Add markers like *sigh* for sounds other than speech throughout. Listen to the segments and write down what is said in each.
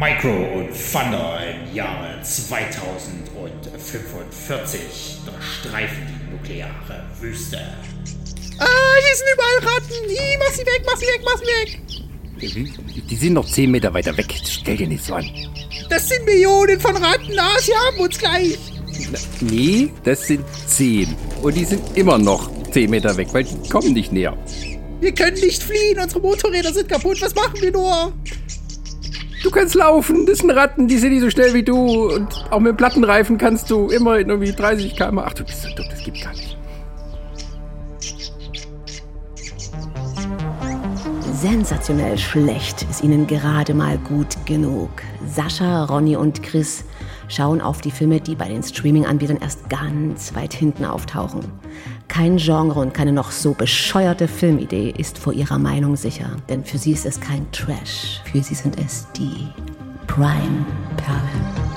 Micro und Thunder im Jahre 2045 durchstreifen die nukleare Wüste. Ah, hier sind überall Ratten. Ih, mach sie weg, mach sie weg, mach sie weg. Die sind noch 10 Meter weiter weg. Stell dir nicht so an. Das sind Millionen von Ratten. Ah, sie haben uns gleich. Nee, das sind 10. Und die sind immer noch 10 Meter weg, weil die kommen nicht näher. Wir können nicht fliehen. Unsere Motorräder sind kaputt. Was machen wir nur? Du kannst laufen, das sind Ratten, die sind nicht so schnell wie du. Und auch mit Plattenreifen kannst du immer in irgendwie 30 km. Ach, du bist so dumm, das gibt gar nicht. Sensationell schlecht ist ihnen gerade mal gut genug. Sascha, Ronny und Chris schauen auf die Filme, die bei den Streaming-Anbietern erst ganz weit hinten auftauchen. Kein Genre und keine noch so bescheuerte Filmidee ist vor ihrer Meinung sicher, denn für sie ist es kein Trash, für sie sind es die Prime-Perlen.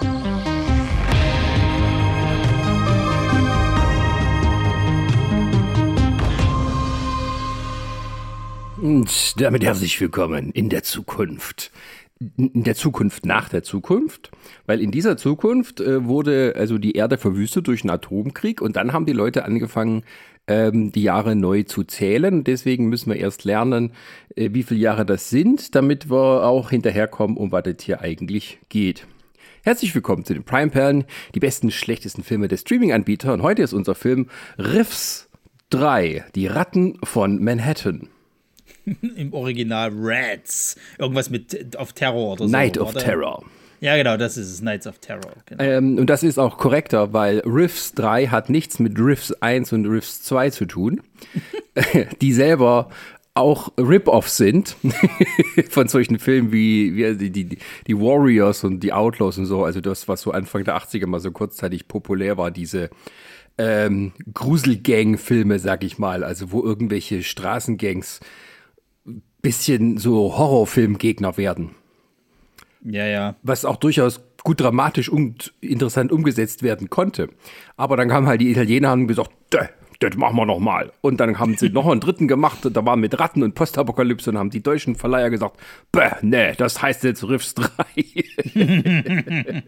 Und damit herzlich willkommen in der Zukunft. In der Zukunft nach der Zukunft, weil in dieser Zukunft äh, wurde also die Erde verwüstet durch einen Atomkrieg und dann haben die Leute angefangen, ähm, die Jahre neu zu zählen. Deswegen müssen wir erst lernen, äh, wie viele Jahre das sind, damit wir auch hinterherkommen, um was es hier eigentlich geht. Herzlich willkommen zu den Prime Perlen, die besten, schlechtesten Filme der Streaming-Anbieter. Und heute ist unser Film Riffs 3, die Ratten von Manhattan. *laughs* Im Original Rats. Irgendwas mit auf Terror oder so. Night of oder? Terror. Ja, genau, das ist es. Knights of Terror. Genau. Ähm, und das ist auch korrekter, weil Riffs 3 hat nichts mit Riffs 1 und Riffs 2 zu tun, *laughs* *laughs* die selber auch Rip-Offs sind von solchen Filmen wie, wie die, die, die Warriors und die Outlaws und so. Also das, was so Anfang der 80er mal so kurzzeitig populär war, diese ähm, Gruselgang-Filme, sag ich mal. Also wo irgendwelche Straßengangs bisschen so Horrorfilmgegner werden. Ja, ja. Was auch durchaus gut dramatisch und interessant umgesetzt werden konnte. Aber dann kamen halt die Italiener und haben gesagt, das machen wir noch mal. Und dann haben sie *laughs* noch einen dritten gemacht, da war mit Ratten und Postapokalypse und haben die deutschen Verleiher gesagt, bäh, nee, das heißt jetzt Riffs 3. *laughs*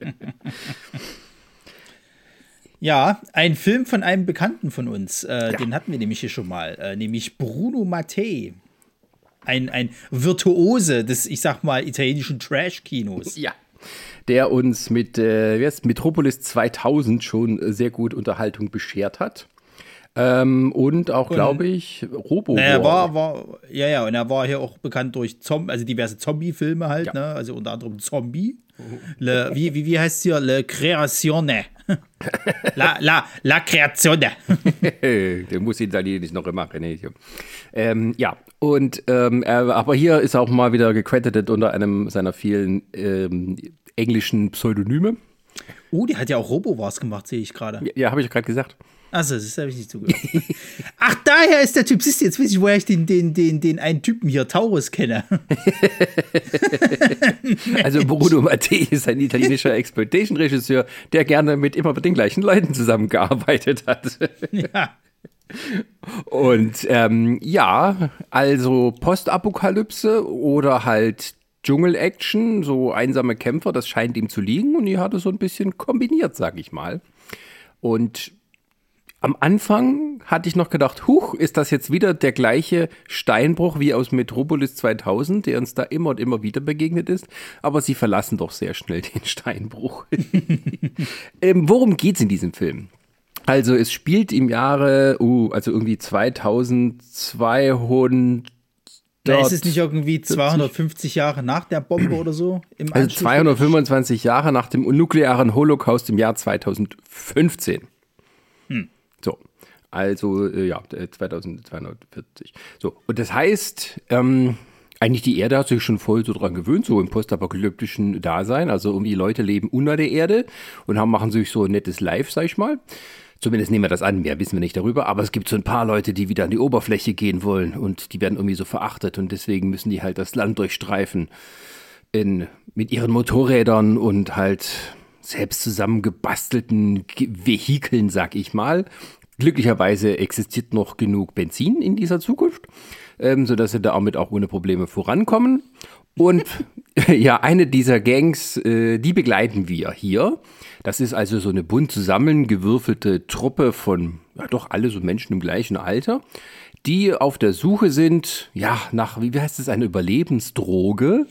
ja, ein Film von einem Bekannten von uns, äh, ja. den hatten wir nämlich hier schon mal, äh, nämlich Bruno Mattei. Ein, ein Virtuose des, ich sag mal, italienischen Trash-Kinos. Ja der uns mit äh, Metropolis 2000 schon sehr gut Unterhaltung beschert hat. Ähm, und auch, glaube ich, Robo. Naja, war, war, ja, ja, und er war hier auch bekannt durch Zom also diverse Zombie-Filme halt, ja. ne? Also unter anderem Zombie. Le, wie, wie, wie heißt es hier? Le Creazione. *laughs* la, la, la Creazione. *laughs* Der muss Italienisch noch immer machen. Ähm, ja, und ähm, er, aber hier ist er auch mal wieder gecredited unter einem seiner vielen ähm, englischen Pseudonyme. Oh, der hat ja auch Robo-Wars gemacht, sehe ich gerade. Ja, ja habe ich gerade gesagt. Achso, das habe ich nicht zugehört. *laughs* Ach, daher ist der Typ. Siehst du, jetzt weiß ich, woher ich den, den, den, den einen Typen hier, Taurus, kenne. *laughs* also Bruno Mattei ist ein italienischer Exploitation-Regisseur, der gerne mit immer den gleichen Leuten zusammengearbeitet hat. *laughs* Ja. Und ähm, ja, also Postapokalypse oder halt Dschungel-Action, so einsame Kämpfer, das scheint ihm zu liegen und er hat es so ein bisschen kombiniert, sag ich mal. Und am Anfang hatte ich noch gedacht, huch, ist das jetzt wieder der gleiche Steinbruch wie aus Metropolis 2000, der uns da immer und immer wieder begegnet ist. Aber sie verlassen doch sehr schnell den Steinbruch. *laughs* ähm, worum geht's in diesem Film? Also es spielt im Jahre, uh, also irgendwie 2200 da ist es nicht irgendwie 250 Jahre nach der Bombe oder so? also 225 Jahre nach dem nuklearen Holocaust im Jahr 2015. Also äh, ja, 2240. So, und das heißt, ähm, eigentlich die Erde hat sich schon voll so dran gewöhnt, so im postapokalyptischen Dasein. Also irgendwie Leute leben unter der Erde und haben, machen sich so ein nettes Live, sag ich mal. Zumindest nehmen wir das an, mehr wissen wir nicht darüber. Aber es gibt so ein paar Leute, die wieder an die Oberfläche gehen wollen und die werden irgendwie so verachtet und deswegen müssen die halt das Land durchstreifen in, mit ihren Motorrädern und halt selbst zusammengebastelten Vehikeln, sag ich mal. Glücklicherweise existiert noch genug Benzin in dieser Zukunft, ähm, sodass sie damit auch ohne Probleme vorankommen. Und *laughs* ja, eine dieser Gangs, äh, die begleiten wir hier. Das ist also so eine bunt zusammengewürfelte Truppe von, ja doch, alle so Menschen im gleichen Alter, die auf der Suche sind, ja, nach, wie heißt es, einer Überlebensdroge.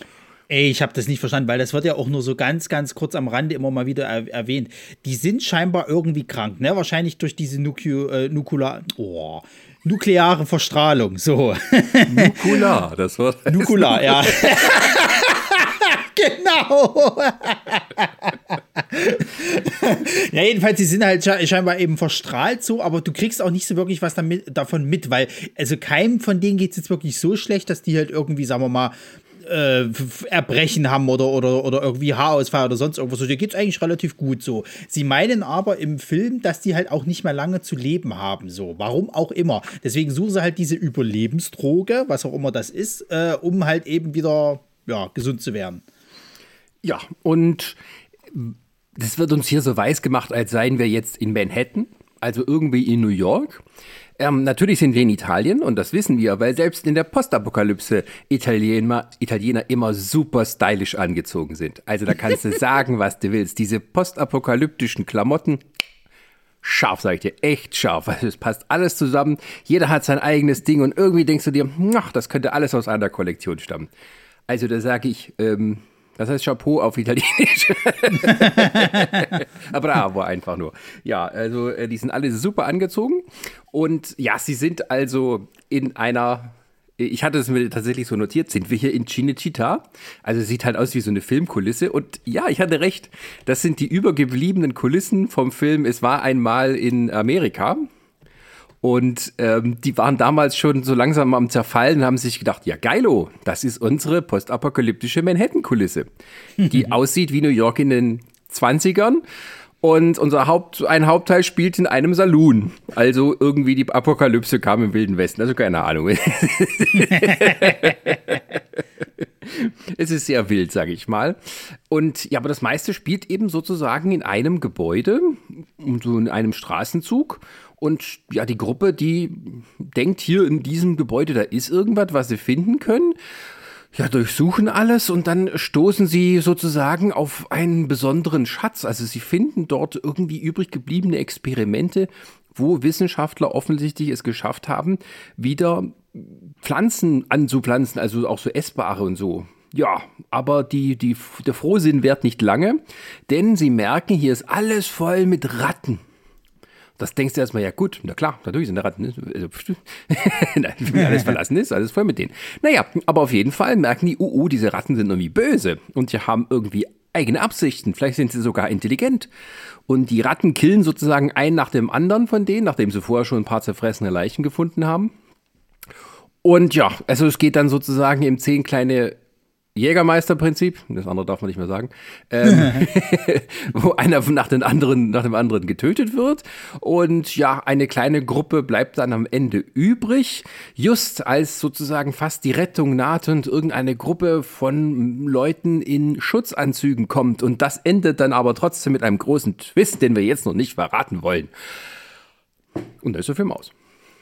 Ey, ich habe das nicht verstanden, weil das wird ja auch nur so ganz, ganz kurz am Rande immer mal wieder er erwähnt. Die sind scheinbar irgendwie krank, ne? Wahrscheinlich durch diese Nuku äh, Nukula oh, nukleare Verstrahlung. So. *laughs* Nukular, das war. Nukular, ja. *laughs* *laughs* genau. ja, jedenfalls, sie sind halt scheinbar eben verstrahlt so, aber du kriegst auch nicht so wirklich was damit, davon mit, weil, also keinem von denen geht es jetzt wirklich so schlecht, dass die halt irgendwie, sagen wir mal, äh, Erbrechen haben oder, oder, oder irgendwie Haarausfall oder sonst irgendwas. So, geht es eigentlich relativ gut so. Sie meinen aber im Film, dass die halt auch nicht mehr lange zu leben haben. So, warum auch immer. Deswegen suchen sie halt diese Überlebensdroge, was auch immer das ist, äh, um halt eben wieder ja, gesund zu werden. Ja, und das wird uns hier so weiß gemacht, als seien wir jetzt in Manhattan, also irgendwie in New York. Ähm, natürlich sind wir in Italien und das wissen wir, weil selbst in der Postapokalypse Italiener, Italiener immer super stylisch angezogen sind. Also da kannst du *laughs* sagen, was du willst. Diese postapokalyptischen Klamotten, scharf, sag ich dir, echt scharf. Also es passt alles zusammen. Jeder hat sein eigenes Ding und irgendwie denkst du dir, ach, das könnte alles aus einer Kollektion stammen. Also da sage ich, ähm, das heißt Chapeau auf Italienisch. *laughs* Bravo einfach nur. Ja, also äh, die sind alle super angezogen. Und ja, sie sind also in einer ich hatte es mir tatsächlich so notiert, sind wir hier in Cinecittà? Also sieht halt aus wie so eine Filmkulisse. Und ja, ich hatte recht, das sind die übergebliebenen Kulissen vom Film Es war einmal in Amerika. Und ähm, die waren damals schon so langsam am Zerfallen und haben sich gedacht, ja geilo, das ist unsere postapokalyptische Manhattan-Kulisse, die *laughs* aussieht wie New York in den 20ern. Und unser Haupt, ein Hauptteil spielt in einem Saloon. Also irgendwie die Apokalypse kam im Wilden Westen. Also keine Ahnung. *laughs* es ist sehr wild, sage ich mal. Und ja, aber das meiste spielt eben sozusagen in einem Gebäude, so in einem Straßenzug. Und ja, die Gruppe, die denkt hier in diesem Gebäude, da ist irgendwas, was sie finden können. Ja, durchsuchen alles und dann stoßen sie sozusagen auf einen besonderen Schatz. Also sie finden dort irgendwie übrig gebliebene Experimente, wo Wissenschaftler offensichtlich es geschafft haben, wieder Pflanzen anzupflanzen, also auch so essbare und so. Ja, aber die, die, der Frohsinn währt nicht lange, denn sie merken, hier ist alles voll mit Ratten. Das denkst du erstmal, ja gut, na klar, natürlich sind da Ratten. Ne? Also, *laughs* Nein, wenn alles *laughs* verlassen ist, alles voll mit denen. Naja, aber auf jeden Fall merken die, uh, uh, diese Ratten sind irgendwie böse und die haben irgendwie eigene Absichten. Vielleicht sind sie sogar intelligent. Und die Ratten killen sozusagen einen nach dem anderen von denen, nachdem sie vorher schon ein paar zerfressene Leichen gefunden haben. Und ja, also es geht dann sozusagen in zehn kleine Jägermeisterprinzip, das andere darf man nicht mehr sagen, ähm, *laughs* *laughs* wo einer nach, den anderen, nach dem anderen getötet wird. Und ja, eine kleine Gruppe bleibt dann am Ende übrig, just als sozusagen fast die Rettung naht und irgendeine Gruppe von Leuten in Schutzanzügen kommt. Und das endet dann aber trotzdem mit einem großen Twist, den wir jetzt noch nicht verraten wollen. Und da ist der Film aus.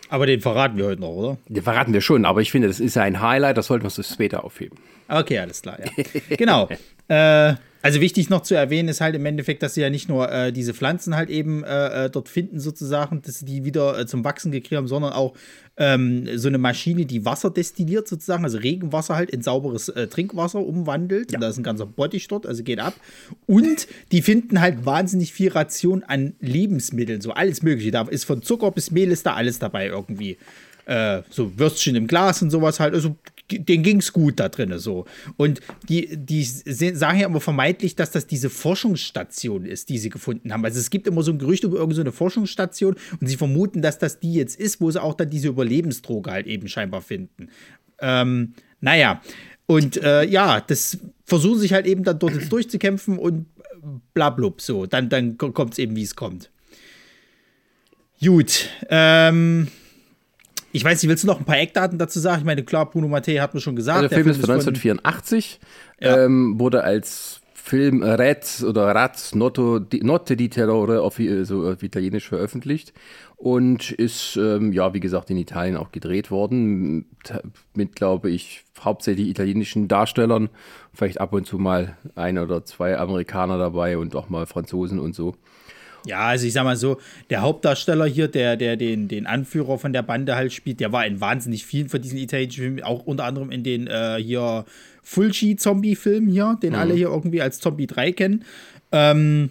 Aber den verraten wir heute noch, oder? Den verraten wir schon, aber ich finde, das ist ein Highlight, das sollten wir uns später aufheben. Okay, alles klar, ja. genau. *laughs* Äh, also wichtig noch zu erwähnen ist halt im Endeffekt, dass sie ja nicht nur äh, diese Pflanzen halt eben äh, äh dort finden sozusagen, dass sie die wieder äh, zum Wachsen gekriegt haben, sondern auch ähm, so eine Maschine, die Wasser destilliert sozusagen, also Regenwasser halt in sauberes äh, Trinkwasser umwandelt. Ja. Da ist ein ganzer Bottich dort, also geht ab. Und die finden halt wahnsinnig viel Ration an Lebensmitteln, so alles mögliche. Da ist von Zucker bis Mehl ist da alles dabei irgendwie. Äh, so Würstchen im Glas und sowas halt. Also denen ging es gut da drin. So. Und die, die sagen ja immer vermeintlich, dass das diese Forschungsstation ist, die sie gefunden haben. Also es gibt immer so ein Gerücht über irgendeine Forschungsstation und sie vermuten, dass das die jetzt ist, wo sie auch dann diese Überlebensdroge halt eben scheinbar finden. Ähm, naja, und äh, ja, das versuchen sich halt eben dann dort jetzt durchzukämpfen und blablub, so. Dann, dann kommt es eben, wie es kommt. Gut, ähm, ich weiß nicht, willst du noch ein paar Eckdaten dazu sagen? Ich meine, klar, Bruno Mattei hat mir schon gesagt. Also der Film ist von 1984, ja. ähm, wurde als Film Red oder Raz Noto, di, Notte di Terrore auf, also auf Italienisch veröffentlicht und ist, ähm, ja, wie gesagt, in Italien auch gedreht worden. Mit, glaube ich, hauptsächlich italienischen Darstellern. Vielleicht ab und zu mal ein oder zwei Amerikaner dabei und auch mal Franzosen und so. Ja, also ich sag mal so, der Hauptdarsteller hier, der, der den, den Anführer von der Bande halt spielt, der war in wahnsinnig vielen von diesen italienischen Filmen, auch unter anderem in den äh, hier Fulci-Zombie-Filmen hier, den mhm. alle hier irgendwie als Zombie 3 kennen. Ähm,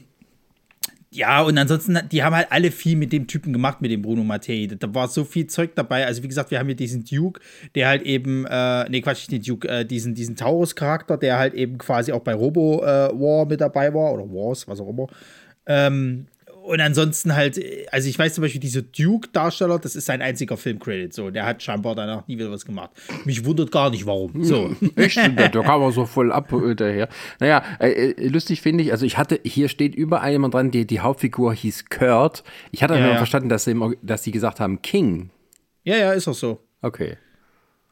ja, und ansonsten, die haben halt alle viel mit dem Typen gemacht, mit dem Bruno Mattei. Da war so viel Zeug dabei. Also, wie gesagt, wir haben hier diesen Duke, der halt eben, äh, nee, Quatsch, nicht den Duke, äh, diesen, diesen Taurus-Charakter, der halt eben quasi auch bei Robo äh, War mit dabei war, oder Wars, was auch immer. Ähm, und ansonsten halt, also ich weiß zum Beispiel, dieser Duke-Darsteller, das ist sein einziger Filmcredit. So, der hat scheinbar danach nie wieder was gemacht. Mich wundert gar nicht, warum. So. Echt? *laughs* da kam er so voll ab äh, daher. Naja, äh, äh, lustig finde ich, also ich hatte, hier steht überall jemand dran, die, die Hauptfigur hieß Kurt. Ich hatte ja, ja. verstanden, dass sie, dass sie gesagt haben King. Ja, ja, ist auch so. Okay.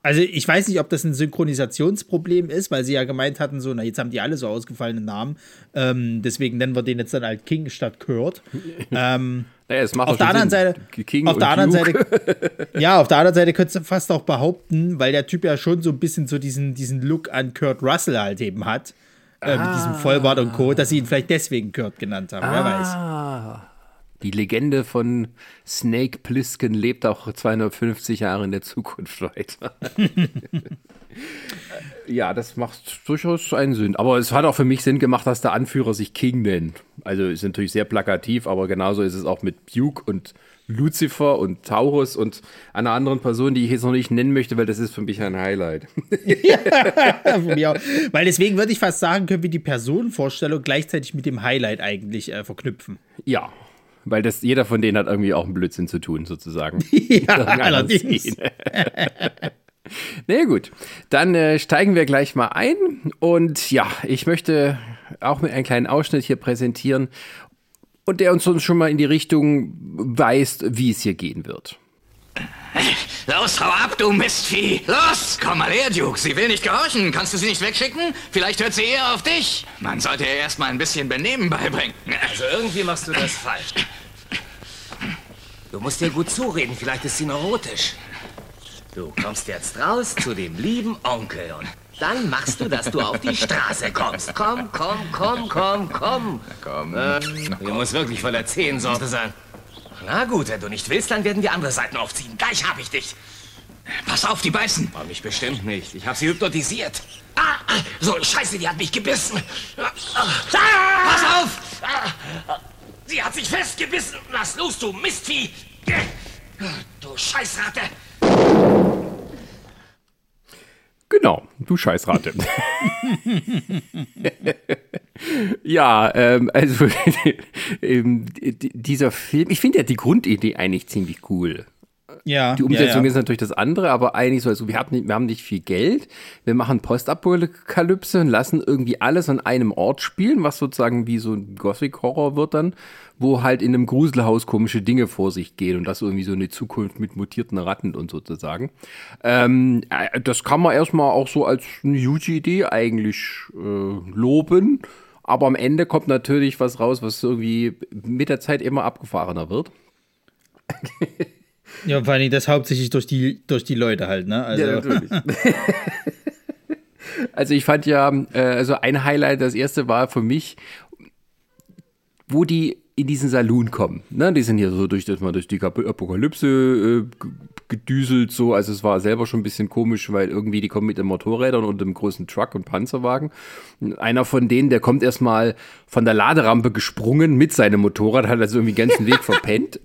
Also ich weiß nicht, ob das ein Synchronisationsproblem ist, weil sie ja gemeint hatten, so, na, jetzt haben die alle so ausgefallene Namen. Ähm, deswegen nennen wir den jetzt dann halt King statt Kurt. *laughs* ähm, naja, es macht auf der anderen Seite, King auf der anderen Seite, *laughs* ja, auf der anderen Seite könntest du fast auch behaupten, weil der Typ ja schon so ein bisschen so diesen, diesen Look an Kurt Russell halt eben hat. Äh, ah. Mit diesem Vollbart und Co., dass sie ihn vielleicht deswegen Kurt genannt haben. Ah. Wer weiß. Die Legende von Snake Plissken lebt auch 250 Jahre in der Zukunft weiter. *laughs* ja, das macht durchaus einen Sinn. Aber es hat auch für mich Sinn gemacht, dass der Anführer sich King nennt. Also ist natürlich sehr plakativ, aber genauso ist es auch mit Duke und Lucifer und Taurus und einer anderen Person, die ich jetzt noch nicht nennen möchte, weil das ist für mich ein Highlight. ja, *laughs* *laughs* weil deswegen würde ich fast sagen, können wir die Personenvorstellung gleichzeitig mit dem Highlight eigentlich äh, verknüpfen. Ja, weil das, jeder von denen hat irgendwie auch einen Blödsinn zu tun, sozusagen. *laughs* ja, *laughs* *laughs* allerdings. Na nee, gut, dann äh, steigen wir gleich mal ein. Und ja, ich möchte auch mit einem kleinen Ausschnitt hier präsentieren und der uns schon mal in die Richtung weist, wie es hier gehen wird. Los, hau ab, du Mistvieh! Los! Komm mal her, Duke. Sie will nicht gehorchen. Kannst du sie nicht wegschicken? Vielleicht hört sie eher auf dich. Man sollte ihr erst mal ein bisschen Benehmen beibringen. Also irgendwie machst du das falsch. Du musst ihr gut zureden. Vielleicht ist sie neurotisch. Du kommst jetzt raus zu dem lieben Onkel und dann machst du, dass du auf die Straße kommst. Komm, komm, komm, komm, komm. Komm. Äh, du musst wirklich voller Zehensorte sein. Na gut, wenn du nicht willst, dann werden wir andere Seiten aufziehen. Gleich hab ich dich. Pass auf, die beißen. Oh, mich bestimmt nicht. Ich habe sie hypnotisiert. Ah, so, scheiße, die hat mich gebissen. Ah, pass auf! Sie hat sich festgebissen. Was los, du Mistvieh? Du Scheißratte. Genau, du Scheißratte. *laughs* ja, ähm, also *laughs* ähm, dieser Film, ich finde ja die Grundidee eigentlich ziemlich cool. Ja, die Umsetzung ja, ja. ist natürlich das andere, aber eigentlich so, also wir, haben nicht, wir haben nicht viel Geld, wir machen Postapokalypse und lassen irgendwie alles an einem Ort spielen, was sozusagen wie so ein Gothic-Horror wird dann, wo halt in einem Gruselhaus komische Dinge vor sich gehen und das irgendwie so eine Zukunft mit mutierten Ratten und sozusagen. Ähm, äh, das kann man erstmal auch so als eine huge Idee eigentlich äh, loben, aber am Ende kommt natürlich was raus, was irgendwie mit der Zeit immer abgefahrener wird. *laughs* Ja, vor allem das hauptsächlich durch die, durch die Leute halt, ne? Also. Ja, natürlich. *laughs* also ich fand ja, äh, also ein Highlight, das erste war für mich, wo die in diesen Saloon kommen. Ne? Die sind hier so durch, das mal durch die Apokalypse äh, gedüselt, so. Also es war selber schon ein bisschen komisch, weil irgendwie die kommen mit den Motorrädern und dem großen Truck und Panzerwagen. Einer von denen, der kommt erstmal von der Laderampe gesprungen mit seinem Motorrad, hat also irgendwie den ganzen Weg *laughs* verpennt.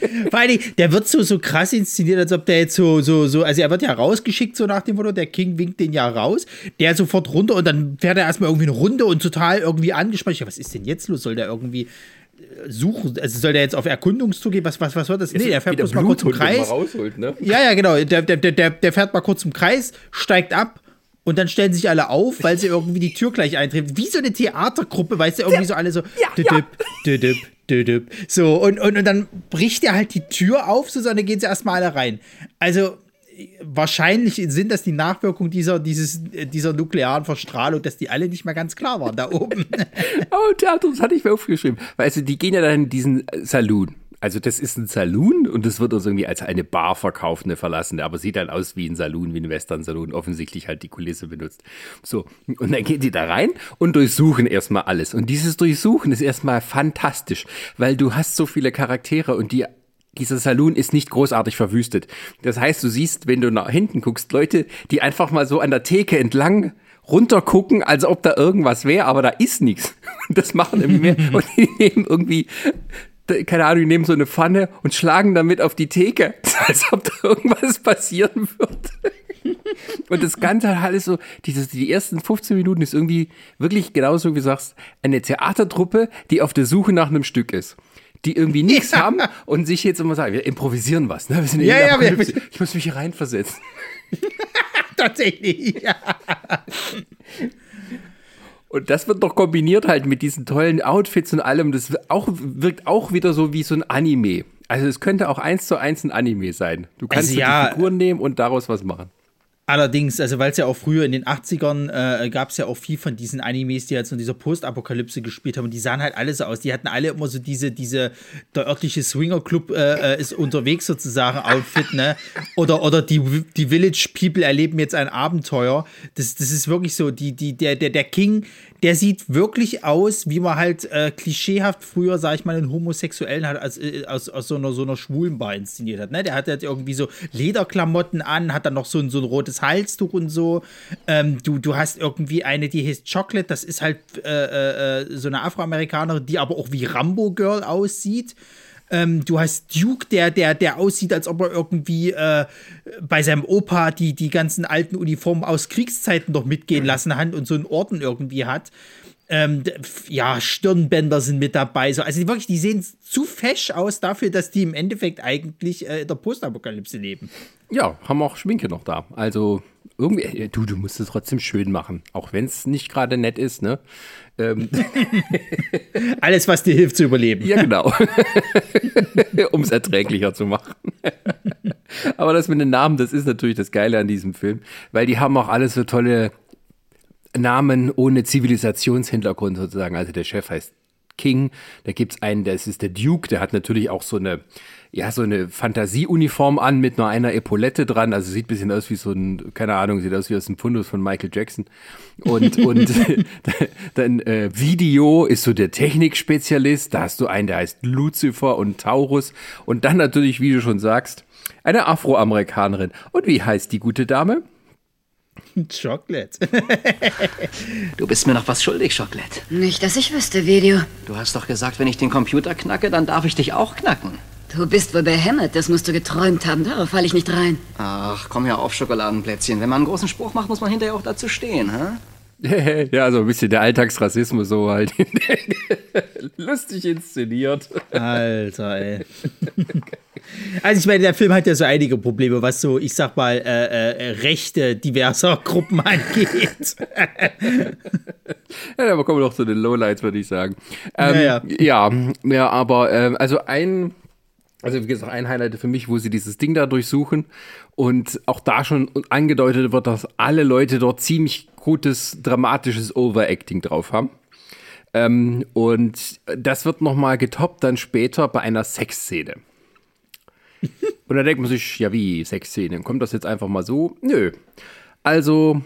*laughs* Vor allem, der wird so, so krass inszeniert, als ob der jetzt so, so, so, also er wird ja rausgeschickt, so nach dem Motto, der King winkt den ja raus, der sofort runter und dann fährt er erstmal irgendwie eine Runde und total irgendwie angespannt. Ja, was ist denn jetzt los? Soll der irgendwie äh, suchen, also soll der jetzt auf Erkundungszug gehen? Was, was, was wird das? Nee, er fährt bloß mal kurz im Kreis. Rausholt, ne? Ja, ja, genau. Der, der, der, der fährt mal kurz im Kreis, steigt ab und dann stellen sich alle auf, weil sie irgendwie die Tür gleich eintreten. Wie so eine Theatergruppe, weißt du, irgendwie so alle so. Ja, ja. Düdüp. So, und, und, und dann bricht er halt die Tür auf, so, dann gehen sie erstmal alle rein. Also, wahrscheinlich sind das die Nachwirkungen dieser, dieses, dieser nuklearen Verstrahlung, dass die alle nicht mehr ganz klar waren da oben. *laughs* oh, das hatte ich mir aufgeschrieben. Weißt du, die gehen ja dann in diesen Saloon. Also das ist ein Saloon und das wird uns irgendwie als eine Bar verkauft, eine verlassene, aber sieht dann aus wie ein Saloon, wie ein Western-Saloon, offensichtlich halt die Kulisse benutzt. So, und dann gehen die da rein und durchsuchen erstmal alles. Und dieses Durchsuchen ist erstmal fantastisch, weil du hast so viele Charaktere und die dieser Saloon ist nicht großartig verwüstet. Das heißt, du siehst, wenn du nach hinten guckst, Leute, die einfach mal so an der Theke entlang runtergucken, als ob da irgendwas wäre, aber da ist nichts. *laughs* Das machen irgendwie mehr. Und die nehmen irgendwie keine Ahnung, die nehmen so eine Pfanne und schlagen damit auf die Theke, *laughs* als ob da irgendwas passieren wird. *laughs* Und das Ganze hat alles so, dieses, die ersten 15 Minuten ist irgendwie wirklich genauso, wie du sagst, eine Theatertruppe, die auf der Suche nach einem Stück ist. Die irgendwie nichts *laughs* ja. haben und sich jetzt immer sagen, wir improvisieren was. Ne? Wir sind ja, ja, wir, ich muss mich hier reinversetzen. Tatsächlich, ja. Und das wird doch kombiniert halt mit diesen tollen Outfits und allem. Das auch, wirkt auch wieder so wie so ein Anime. Also es könnte auch eins zu eins ein Anime sein. Du kannst also ja, die Figuren nehmen und daraus was machen. Allerdings, also weil es ja auch früher in den 80ern äh, gab es ja auch viel von diesen Animes, die so in dieser Postapokalypse gespielt haben. Und die sahen halt alle so aus. Die hatten alle immer so diese, diese, der örtliche Swingerclub äh, äh ist unterwegs sozusagen Outfit, ne? Oder, oder die, die Village People erleben jetzt ein Abenteuer. Das, das ist wirklich so, die, die, der, der, der King, der sieht wirklich aus, wie man halt äh, klischeehaft früher, sag ich mal, einen Homosexuellen hat, als, äh, aus, aus so einer, so einer schwulen Bar inszeniert hat. Ne? Der hat halt irgendwie so Lederklamotten an, hat dann noch so so ein rotes Halstuch und so. Ähm, du, du hast irgendwie eine, die heißt Chocolate, das ist halt äh, äh, so eine Afroamerikanerin, die aber auch wie Rambo Girl aussieht. Ähm, du hast Duke, der, der, der aussieht, als ob er irgendwie äh, bei seinem Opa die, die ganzen alten Uniformen aus Kriegszeiten noch mitgehen lassen hat und so einen Orden irgendwie hat. Ähm, ja, Stirnbänder sind mit dabei. So, also wirklich, die sehen zu fesch aus dafür, dass die im Endeffekt eigentlich äh, in der Postapokalypse leben. Ja, haben auch Schminke noch da. Also irgendwie, äh, du, du musst es trotzdem schön machen, auch wenn es nicht gerade nett ist, ne? Ähm. *laughs* Alles, was dir hilft zu überleben. Ja, genau. *laughs* um es erträglicher zu machen. *laughs* Aber das mit den Namen, das ist natürlich das Geile an diesem Film, weil die haben auch alle so tolle Namen ohne Zivilisationshintergrund sozusagen. Also der Chef heißt King, da gibt es einen, das ist der Duke, der hat natürlich auch so eine, ja, so eine Fantasieuniform an mit nur einer Epaulette dran. Also sieht ein bisschen aus wie so ein, keine Ahnung, sieht aus wie aus dem Fundus von Michael Jackson. Und, *laughs* und *laughs* dann äh, Video ist so der Technikspezialist. Da hast du einen, der heißt Lucifer und Taurus. Und dann natürlich, wie du schon sagst, eine Afroamerikanerin. Und wie heißt die gute Dame? *laughs* Chocolate. du bist mir noch was schuldig, Chocolate. Nicht, dass ich wüsste, Video. Du hast doch gesagt, wenn ich den Computer knacke, dann darf ich dich auch knacken. Du bist wohl behämmert, das musst du geträumt haben. Darauf falle ich nicht rein. Ach, komm ja auf, Schokoladenplätzchen. Wenn man einen großen Spruch macht, muss man hinterher auch dazu stehen, hä? *laughs* ja, so ein bisschen der Alltagsrassismus so halt. *laughs* Lustig inszeniert. Alter, ey. *laughs* Also ich meine, der Film hat ja so einige Probleme, was so, ich sag mal, äh, äh, Rechte diverser Gruppen angeht. ja, da kommen wir noch zu den Lowlights, würde ich sagen. Ähm, ja, ja. ja, ja, aber äh, also ein, also wie gesagt, ein Highlight für mich, wo sie dieses Ding da durchsuchen und auch da schon angedeutet wird, dass alle Leute dort ziemlich gutes, dramatisches Overacting drauf haben. Ähm, und das wird nochmal getoppt dann später bei einer Sexszene. Und da denkt man sich, ja wie, Sexszenen, kommt das jetzt einfach mal so? Nö. Also,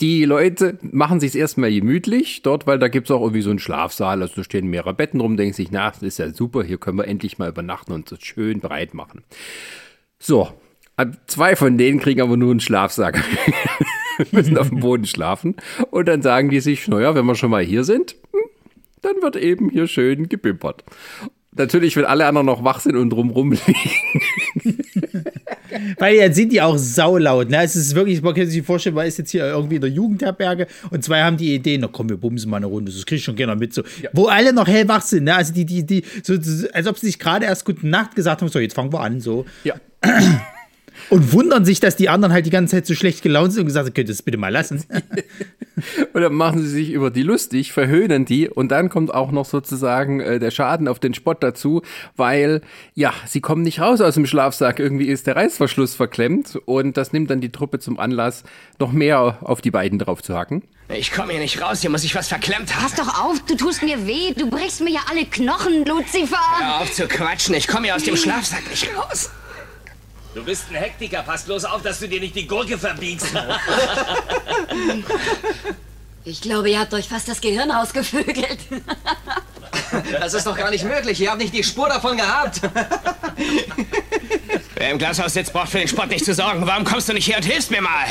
die Leute machen sich erstmal gemütlich dort, weil da gibt es auch irgendwie so einen Schlafsaal, also da stehen mehrere Betten rum, denken sich, na, das ist ja super, hier können wir endlich mal übernachten und es schön breit machen. So, zwei von denen kriegen aber nur einen Schlafsack. *laughs* *laughs* müssen auf dem Boden schlafen. Und dann sagen die sich, naja, wenn wir schon mal hier sind, hm, dann wird eben hier schön gebimpert. Natürlich, wenn alle anderen noch wach sind und drumrum liegen. *laughs* Weil jetzt sind die auch saulaut. Ne? Es ist wirklich, man kann sich vorstellen, man ist jetzt hier irgendwie in der Jugendherberge und zwei haben die Idee, na komm, wir bumsen mal eine Runde, das krieg ich schon gerne mit. So. Ja. Wo alle noch hellwach sind, ne? Also die, die, die, so, als ob sie sich gerade erst gute Nacht gesagt haben, so, jetzt fangen wir an. So. Ja. *clears throat* Und wundern sich, dass die anderen halt die ganze Zeit so schlecht gelaunt sind und gesagt haben, könnt ihr das bitte mal lassen. *laughs* Und dann machen sie sich über die lustig, verhöhnen die und dann kommt auch noch sozusagen äh, der Schaden auf den Spott dazu, weil ja, sie kommen nicht raus aus dem Schlafsack. Irgendwie ist der Reißverschluss verklemmt und das nimmt dann die Truppe zum Anlass, noch mehr auf die beiden drauf zu hacken. Ich komme hier nicht raus, hier muss ich was verklemmt haben. Pass doch auf, du tust mir weh. Du brichst mir ja alle Knochen, Lucifer. Hör auf zu quatschen, ich komme hier aus dem Schlafsack nicht raus. Du bist ein Hektiker. Pass bloß auf, dass du dir nicht die Gurke verbiegst. *laughs* Ich glaube, ihr habt euch fast das Gehirn rausgevögelt. *laughs* Das ist doch gar nicht möglich. Ihr habt nicht die Spur davon gehabt. *laughs* Wer im Glashaus sitzt, braucht für den Spott nicht zu sorgen. Warum kommst du nicht her und hilfst mir mal?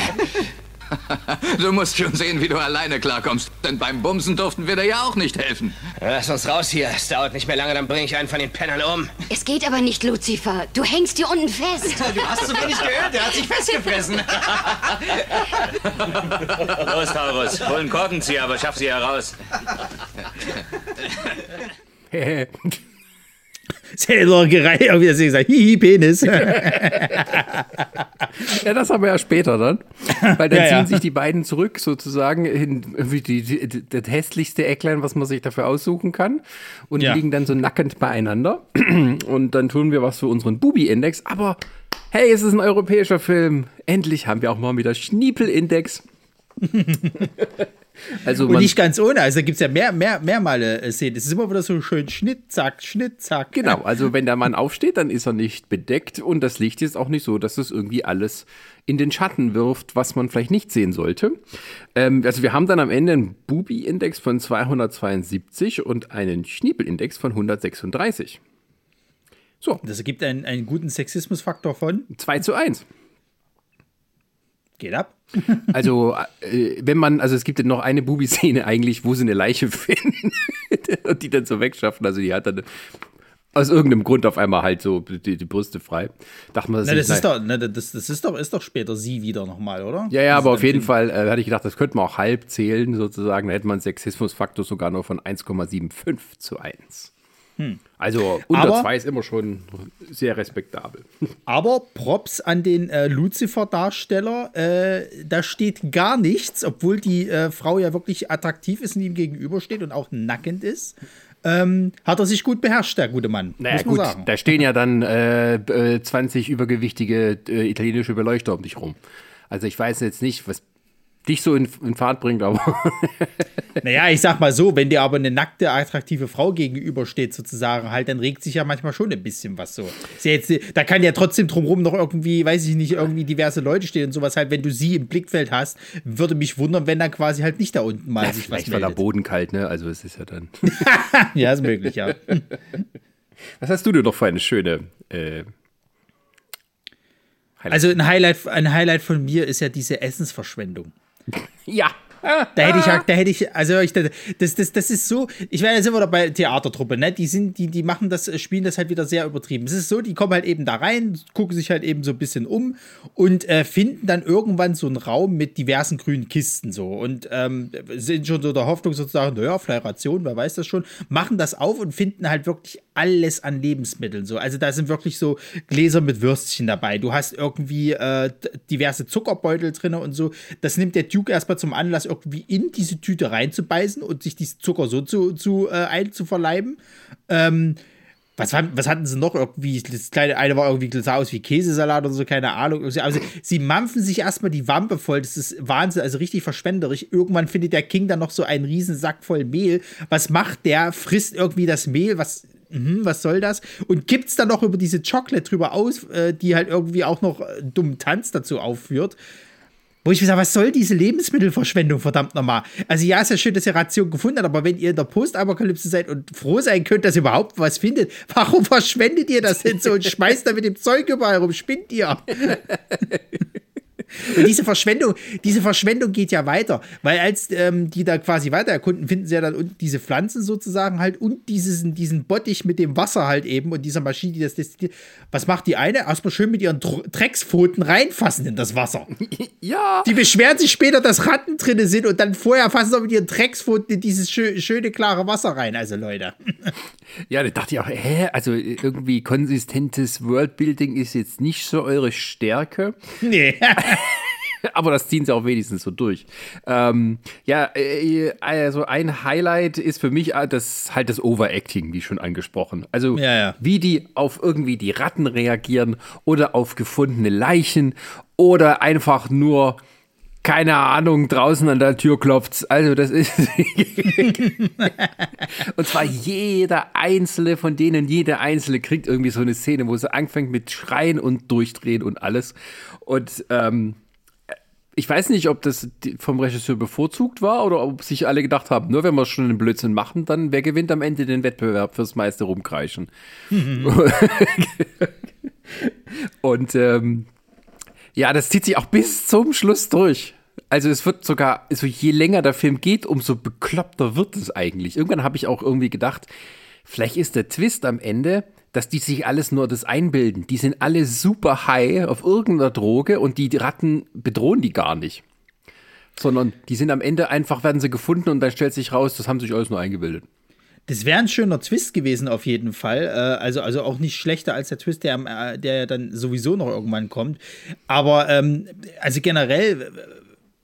*laughs* Du musst schon sehen, wie du alleine klarkommst. Denn beim Bumsen durften wir dir ja auch nicht helfen. Lass uns raus hier. Es dauert nicht mehr lange, dann bringe ich einen von den Pennern um. Es geht aber nicht, Lucifer. Du hängst hier unten fest. *laughs* Du hast zu wenig gehört. Der hat sich festgefressen. *laughs* Los, Taurus. Hol einen Korkenzieher, aber schaff sie heraus. Selbergerei, *laughs* irgendwie sie gesagt, hihi, Penis. *laughs* Ja, das haben wir ja später dann. Weil dann Ja, ziehen ja. sich die beiden zurück, sozusagen, in irgendwie die, die, die, das hässlichste Ecklein, was man sich dafür aussuchen kann. Und Ja. liegen dann so nackend beieinander. *clears throat* Und dann tun wir was für unseren Bubi-Index. Aber hey, es ist ein europäischer Film. Endlich haben wir auch mal wieder Schniepel-Index. *laughs* also Und nicht ganz ohne. Also da gibt es ja mehr, mehr, mehr Male äh, Szenen. Es ist immer wieder so schön Schnitt, zack, Schnitt, zack. Genau, also wenn der Mann aufsteht, dann ist er nicht bedeckt und das Licht ist auch nicht so, dass es irgendwie alles in den Schatten wirft, was man vielleicht nicht sehen sollte. Ähm, also wir haben dann am Ende einen Bubi-Index von 272 und einen Schniepel-Index von 136. So, Das ergibt einen, einen guten Sexismusfaktor von 2 zu 1. geht ab. *laughs* Also, äh, wenn man, also es gibt noch eine Bubi-Szene eigentlich, wo sie eine Leiche *laughs* finden und die dann so wegschaffen. Also die hat dann aus irgendeinem Grund auf einmal halt so die, die Brüste frei. Dachte man, Na, das ist doch, na, das, das ist doch, ist doch später sie wieder nochmal, oder? Ja, ja, Das aber auf jeden dann- Fall äh, hatte ich gedacht, das könnte man auch halb zählen, sozusagen. Da hätte man Sexismusfaktor sogar nur von 1,75 zu 1. Also unter Hm. Aber- 2 ist immer schon sehr respektabel. *laughs* Aber Props an den äh, Lucifer-Darsteller, äh, da steht gar nichts, obwohl die äh, Frau ja wirklich attraktiv ist und ihm gegenübersteht und auch nackend ist. Ähm, hat er sich gut beherrscht, der gute Mann. Naja, muss man gut, sagen. da stehen ja dann äh, äh, 20 übergewichtige äh, italienische Beleuchter um dich rum. Also ich weiß jetzt nicht, was dich so in, in Fahrt bringt, aber *laughs* Naja, ich sag mal so, wenn dir aber eine nackte, attraktive Frau gegenübersteht, sozusagen, halt, dann regt sich ja manchmal schon ein bisschen was so. Ja jetzt, da kann ja trotzdem drumherum noch irgendwie, weiß ich nicht, irgendwie diverse Leute stehen und sowas halt, wenn du sie im Blickfeld hast, würde mich wundern, wenn dann quasi halt nicht da unten mal sich was vielleicht war der. Boden kalt, ne? Also es ist ja dann. *laughs* Ja, ist möglich, ja. *laughs* Was hast du denn noch für eine schöne äh, Also ein Highlight, ein Highlight von mir ist ja diese Essensverschwendung. Ja. Da hätte ich, ja- da hätte ich, also ich, das, das, das ist so, ich meine, da sind wir da bei Theatertruppe, ne? Die sind, die, die machen das, spielen das halt wieder sehr übertrieben. Es ist so, die kommen halt eben da rein, gucken sich halt eben so ein bisschen um und äh, finden dann irgendwann so einen Raum mit diversen grünen Kisten so und ähm, sind schon so der Hoffnung sozusagen, naja, vielleicht Ration, wer weiß das schon, machen das auf und finden halt wirklich alles an Lebensmitteln so. Also da sind wirklich so Gläser mit Würstchen dabei. Du hast irgendwie äh, diverse Zuckerbeutel drin und so. Das nimmt der Duke erstmal zum Anlass, irgendwie in diese Tüte reinzubeißen und sich diesen Zucker so zu, zu äh, einzuverleiben. Ähm, was, was hatten sie noch irgendwie? Das kleine eine war irgendwie, sah aus wie Käsesalat oder so, keine Ahnung. Also, sie mampfen sich erstmal die Wampe voll. Das ist Wahnsinn, also richtig verschwenderisch. Irgendwann findet der King dann noch so einen riesen Sack voll Mehl. Was macht der? Frisst irgendwie das Mehl, was. Mhm, was soll das? Und gibt's dann noch über diese Chocolate drüber aus, äh, die halt irgendwie auch noch äh, dummen Tanz dazu aufführt. Wo ich mir sage, was soll diese Lebensmittelverschwendung, verdammt nochmal? Also ja, ist ja schön, dass ihr Ration gefunden habt, aber wenn ihr in der Postapokalypse seid und froh sein könnt, dass ihr überhaupt was findet, warum *laughs* verschwendet ihr das denn so und schmeißt da mit dem Zeug überall rum? Spinnt ihr? *laughs* Und diese Verschwendung, diese Verschwendung geht ja weiter, weil als ähm, die da quasi weiter erkunden, finden sie ja dann diese Pflanzen sozusagen halt und diesen, diesen Bottich mit dem Wasser halt eben und dieser Maschine, die das destilliert. Was macht die eine? Erstmal schön mit ihren Dr- Dreckspfoten reinfassen in das Wasser. *laughs* Ja. Die beschweren sich später, dass Ratten drinne sind und dann vorher fassen sie mit ihren Dreckspfoten in dieses schö schöne, klare Wasser rein. Also Leute. *laughs* Ja, da dachte ich auch, hä, also irgendwie konsistentes Worldbuilding ist jetzt nicht so eure Stärke. Nee. *laughs* *laughs* Aber das ziehen sie auch wenigstens so durch. Ähm, ja, äh, also ein Highlight ist für mich äh, das halt das Overacting, wie schon angesprochen. Also Ja, ja. wie die auf irgendwie die Ratten reagieren oder auf gefundene Leichen oder einfach nur keine Ahnung, draußen an der Tür klopft's. Also das ist *laughs* und zwar jeder einzelne von denen, jeder einzelne kriegt irgendwie so eine Szene, wo sie anfängt mit Schreien und Durchdrehen und alles. Und ähm, ich weiß nicht, ob das vom Regisseur bevorzugt war oder ob sich alle gedacht haben, nur wenn wir schon einen Blödsinn machen, dann wer gewinnt am Ende den Wettbewerb fürs meiste rumkreischen. *laughs* Und ähm, ja, das zieht sich auch bis zum Schluss durch. Also es wird sogar, also je länger der Film geht, umso bekloppter wird es eigentlich. Irgendwann habe ich auch irgendwie gedacht, vielleicht ist der Twist am Ende, dass die sich alles nur das einbilden. Die sind alle super high auf irgendeiner Droge und die Ratten bedrohen die gar nicht. Sondern die sind am Ende einfach, werden sie gefunden und dann stellt sich raus, das haben sich alles nur eingebildet. Das wäre ein schöner Twist gewesen, auf jeden Fall. Äh, also, also auch nicht schlechter als der Twist, der, äh, der dann sowieso noch irgendwann kommt. Aber ähm, also generell,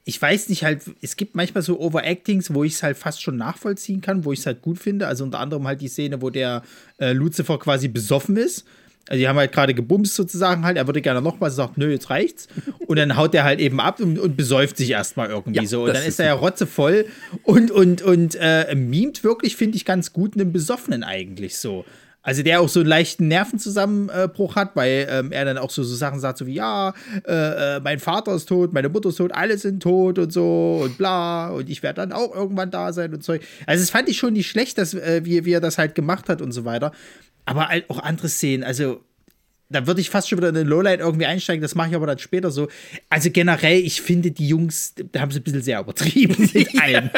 ich weiß nicht halt, es gibt manchmal so Overactings, wo ich es halt fast schon nachvollziehen kann, wo ich es halt gut finde. Also unter anderem halt die Szene, wo der äh, Lucifer quasi besoffen ist. Also die haben halt gerade gebumst sozusagen halt, er würde gerne noch was, sagt, nö, jetzt reicht's. Und dann haut er halt eben ab und, und besäuft sich erstmal irgendwie Ja, so. Und dann ist ist er ja rotzevoll und, und, und äh, mimt wirklich, finde ich, ganz gut einen Besoffenen eigentlich so. Also der auch so einen leichten Nervenzusammenbruch hat, weil ähm, er dann auch so, so Sachen sagt, so wie, ja, äh, äh, mein Vater ist tot, meine Mutter ist tot, alle sind tot und so und bla und ich werde dann auch irgendwann da sein und so. Also das fand ich schon nicht schlecht, dass, äh, wie, wie er das halt gemacht hat und so weiter. Aber halt auch andere Szenen, also da würde ich fast schon wieder in den Lowlight irgendwie einsteigen, das mache ich aber dann später so. Also generell, ich finde, die Jungs, da haben sie ein bisschen sehr übertrieben *laughs* mit allem.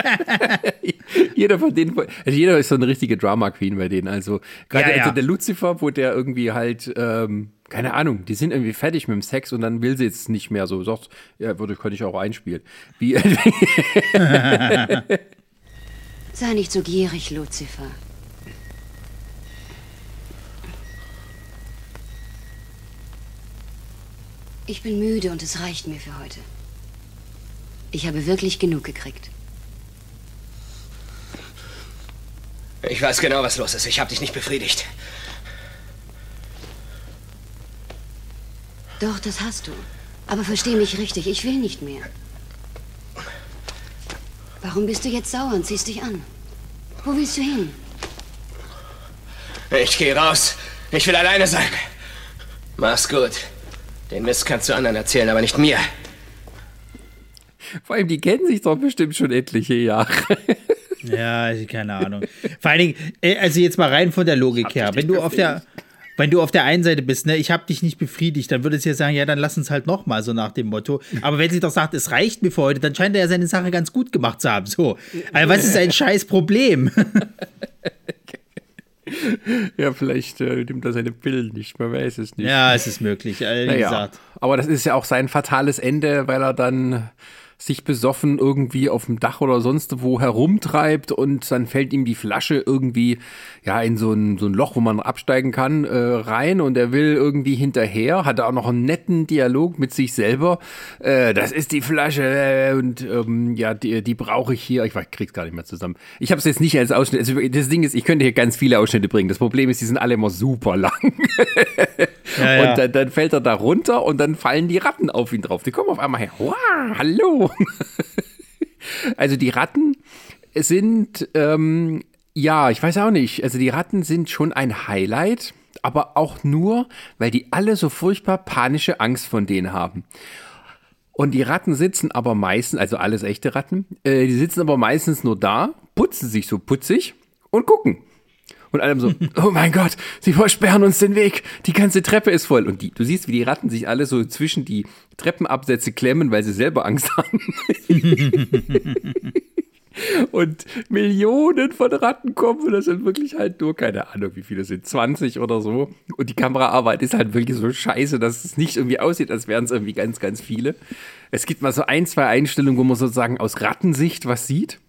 *laughs* jeder von denen, also jeder ist so eine richtige Drama Queen bei denen. Also gerade Ja, ja. also der Lucifer, wo der irgendwie halt, ähm, keine Ahnung, die sind irgendwie fertig mit dem Sex und dann will sie jetzt nicht mehr so. Sagt, ja, würde könnte ich auch einspielen. Wie, *laughs* Sei nicht so gierig, Lucifer. Ich bin müde und es reicht mir für heute. Ich habe wirklich genug gekriegt. Ich weiß genau, was los ist. Ich habe dich nicht befriedigt. Doch, das hast du. Aber versteh mich richtig, ich will nicht mehr. Warum bist du jetzt sauer und ziehst dich an? Wo willst du hin? Ich gehe raus. Ich will alleine sein. Mach's gut. Den Mist kannst du anderen erzählen, aber nicht mir. vor allem, die kennen sich doch bestimmt schon etliche Jahre. *laughs* Ja, also keine Ahnung. Vor allen Dingen, äh, also jetzt mal rein von der Logik her. Wenn du auf der, wenn du auf der einen Seite bist, ne, ich habe dich nicht befriedigt, dann würde es ja sagen, ja, dann lass uns halt noch mal so nach dem Motto. Aber wenn sie doch sagt, es reicht mir für heute, dann scheint er ja seine Sache ganz gut gemacht zu haben. So, also was ist ein *laughs* scheiß Problem? *laughs* *laughs* ja, vielleicht äh, nimmt er seine Pillen nicht, man weiß es nicht. ja, es ist möglich. Also, Naja, aber das ist ja auch sein fatales Ende, weil er dann sich besoffen irgendwie auf dem Dach oder sonst wo herumtreibt und dann fällt ihm die Flasche irgendwie ja in so ein, so ein Loch, wo man absteigen kann, äh, rein und er will irgendwie hinterher, hat auch noch einen netten Dialog mit sich selber. Äh, das ist die Flasche und ähm, ja, die, die brauche ich hier. Ich weiß, krieg's gar nicht mehr zusammen. Ich habe es jetzt nicht als Ausschnitt. Also das Ding ist, ich könnte hier ganz viele Ausschnitte bringen. Das Problem ist, die sind alle immer super lang. *laughs* Ja, ja. Und dann, dann fällt er da runter und dann fallen die Ratten auf ihn drauf. Die kommen auf einmal her. Wow, hallo. *laughs* also die Ratten sind, ähm, ja, ich weiß auch nicht. Also die Ratten sind schon ein Highlight, aber auch nur, weil die alle so furchtbar panische Angst von denen haben. Und die Ratten sitzen aber meistens, also alles echte Ratten, äh, die sitzen aber meistens nur da, putzen sich so putzig und gucken. Und allem so, *laughs* oh mein Gott, sie versperren uns den Weg, die ganze Treppe ist voll. Und die, du siehst, wie die Ratten sich alle so zwischen die Treppenabsätze klemmen, weil sie selber Angst haben. *laughs* Und Millionen von Ratten kommen und das sind wirklich halt nur, keine Ahnung, wie viele sind, 20 oder so. Und die Kameraarbeit ist halt wirklich so scheiße, dass es nicht irgendwie aussieht, als wären es irgendwie ganz, ganz viele. Es gibt mal so ein, zwei Einstellungen, wo man sozusagen aus Rattensicht was sieht.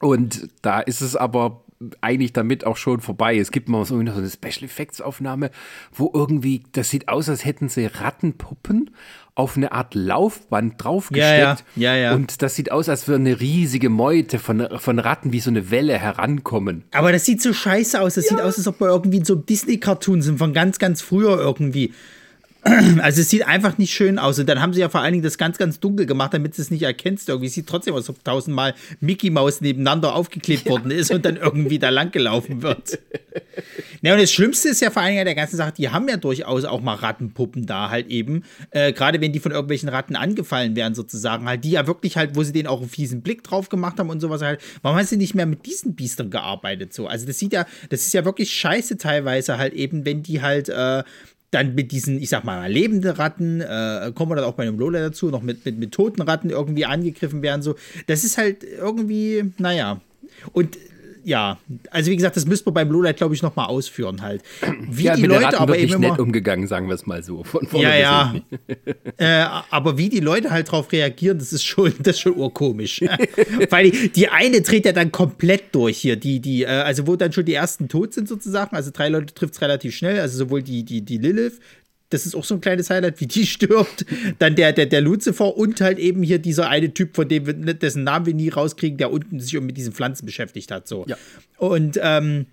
Und da ist es aber eigentlich damit auch schon vorbei. Es gibt mal so eine Special Effects Aufnahme, wo irgendwie, das sieht aus, als hätten sie Rattenpuppen auf eine Art Laufband draufgesteckt. Ja, ja, ja, ja. Und das sieht aus, als würde eine riesige Meute von, von Ratten wie so eine Welle herankommen. Aber das sieht so scheiße aus. Das ja. sieht aus, als ob wir irgendwie in so einem Disney-Cartoon sind, von ganz, ganz früher irgendwie. *clears throat* Also es sieht einfach nicht schön aus. Und dann haben sie ja vor allen Dingen das ganz, ganz dunkel gemacht, damit du es nicht erkennst. Irgendwie es sieht trotzdem aus, als ob tausendmal Mickey Maus nebeneinander aufgeklebt ja. worden ist und dann irgendwie da lang gelaufen wird. *laughs* ja, und das Schlimmste ist ja vor allen Dingen der ganzen Sache, die haben ja durchaus auch mal Rattenpuppen da halt eben. Äh, Gerade wenn die von irgendwelchen Ratten angefallen werden, sozusagen. Halt, die ja wirklich halt, wo sie den auch einen fiesen Blick drauf gemacht haben und sowas halt. Warum haben sie nicht mehr mit diesen Biestern gearbeitet? So? Also das sieht ja, das ist ja wirklich scheiße teilweise halt eben, wenn die halt äh, dann mit diesen, ich sag mal, lebenden Ratten, äh, kommen wir dann auch bei einem Lola dazu, noch mit, mit, mit toten Ratten irgendwie angegriffen werden. So. Das ist halt irgendwie, naja. Und ja, also wie gesagt, das müsste man beim Lowlight, glaube ich, noch mal ausführen halt. Wie ja, die mit Leute Ratten aber eben nett immer, umgegangen, sagen wir es mal so. Von ja, ja. *laughs* äh, aber wie die Leute halt drauf reagieren, das ist schon, *laughs* das ist schon urkomisch. *laughs* Weil die, die, eine dreht ja dann komplett durch hier, die, die, äh, also wo dann schon die ersten tot sind sozusagen, also drei Leute trifft es relativ schnell, also sowohl die, die, die Lilith, das ist auch so ein kleines Highlight, wie die *laughs* stirbt. Dann der, der, der Lucifer und halt eben hier dieser eine Typ, von dem wir, ne, dessen Namen wir nie rauskriegen, der unten sich mit diesen Pflanzen beschäftigt hat. So. Ja. Und ähm,